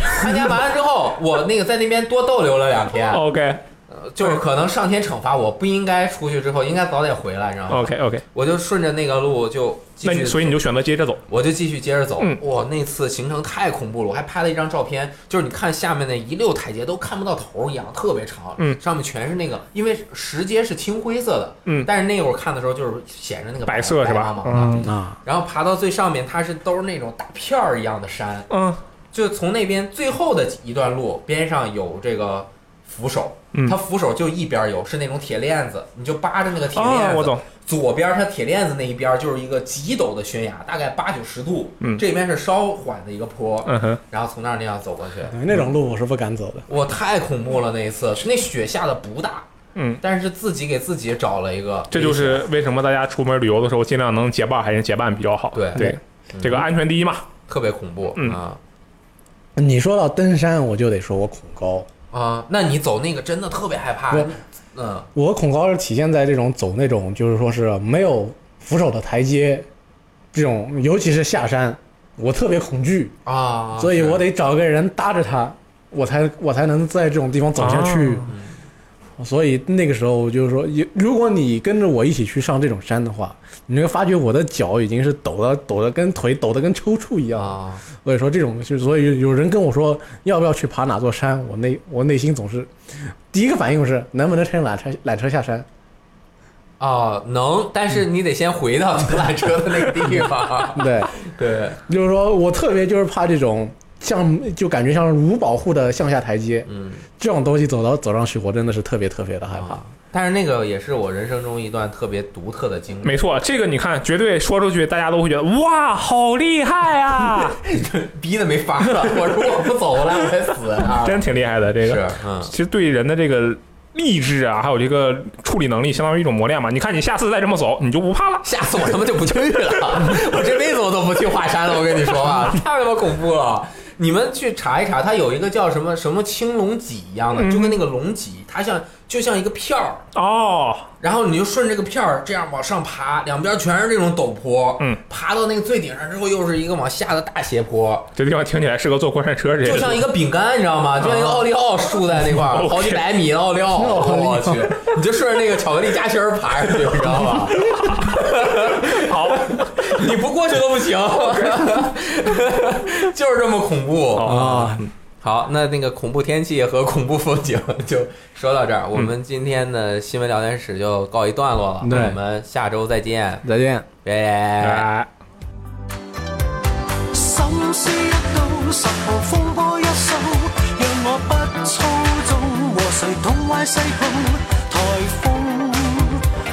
参加完了之后，我那个在那边多逗留了两天，OK 呃就是可能上天惩罚我，不应该出去之后应该早点回来，你知道吗？OK OK，我就顺着那个路就继续那你所以你就选择接着走。我就继续接着走。嗯哇，那次行程太恐怖了，我还拍了一张照片，就是你看下面那一溜台阶都看不到头一样，特别长。嗯，上面全是那个，因为石阶是青灰色的，嗯但是那会儿看的时候就是显着那个白色是吧白茫茫的。嗯啊，然后爬到最上面，它是都是那种大片儿一样的山，嗯就从那边最后的一段路边上有这个扶手，嗯。它扶手就一边有是那种铁链子，你就扒着那个铁链子，啊，我懂，左边它铁链子那一边就是一个极陡的悬崖，大概八九十度，嗯。这边是稍缓的一个坡，嗯哼，然后从那儿那样走过去，那种路我是不敢走的。我太恐怖了那一次，那雪下的不大，嗯，但是自己给自己找了一个，这就是为什么大家出门旅游的时候尽量能结伴还是结伴比较好。对。对，这个安全第一嘛。特别恐怖，嗯。啊你说到登山，我就得说我恐高。啊，那你走那个真的特别害怕。我，嗯。我恐高是体现在这种走那种就是说是没有扶手的台阶，这种尤其是下山，我特别恐惧，啊，所以我得找个人搭着他，我才我才能在这种地方走下去。啊所以那个时候我就说，有如果你跟着我一起去上这种山的话，你会发觉我的脚已经是抖的抖的跟腿抖的跟抽搐一样。啊，所以说这种就，所以有人跟我说要不要去爬哪座山，我内我内心总是第一个反应是能不能乘缆车缆车下山。啊，能，但是你得先回到缆车的那个地方。对，对，就是说我特别就是怕这种像就感觉像无保护的向下台阶嗯，这种东西走到走上去，我真的是特别特别的害怕。啊但是那个也是我人生中一段特别独特的经历。没错，这个你看，绝对说出去，大家都会觉得哇，好厉害啊，逼的没法了，我如果不走了，我会死啊！真挺厉害的。这是个，嗯，其实对人的这个励志啊，还有这个处理能力，相当于一种磨练嘛。你看，你下次再这么走，你就不怕了。下次我他妈就不去了，我这辈子我都不去华山了。我跟你说吧，太他妈恐怖了。你们去查一查，它有一个叫什么什么青龙脊一样的，嗯。就跟那个龙脊，它像就像一个片儿，哦，然后你就顺这个片儿这样往上爬，两边全是这种陡坡，嗯，爬到那个最顶上之后，又是一个往下的大斜坡，这地方听起来适合坐过山车，这个就像一个饼干，你知道吗？就像一个奥利奥竖在那块儿，好几百米的 奥利奥，我去，你就顺着那个巧克力夹心儿爬上去，你知道吗？好。你不过去都不行，就是这么恐怖啊！好，那那个恐怖天气和恐怖风景就说到这儿，我们今天的新闻聊天室就告一段落了，对我们下周再见，再见。拜拜。哎心思一到，十號風波一掃，讓我不操縱，和誰東歪西碰，颱風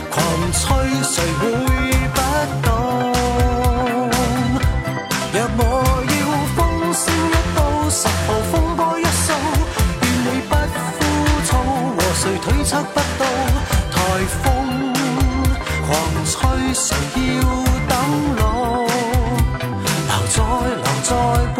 狂吹，誰會测不到？台风狂吹，谁要等老？留在留在本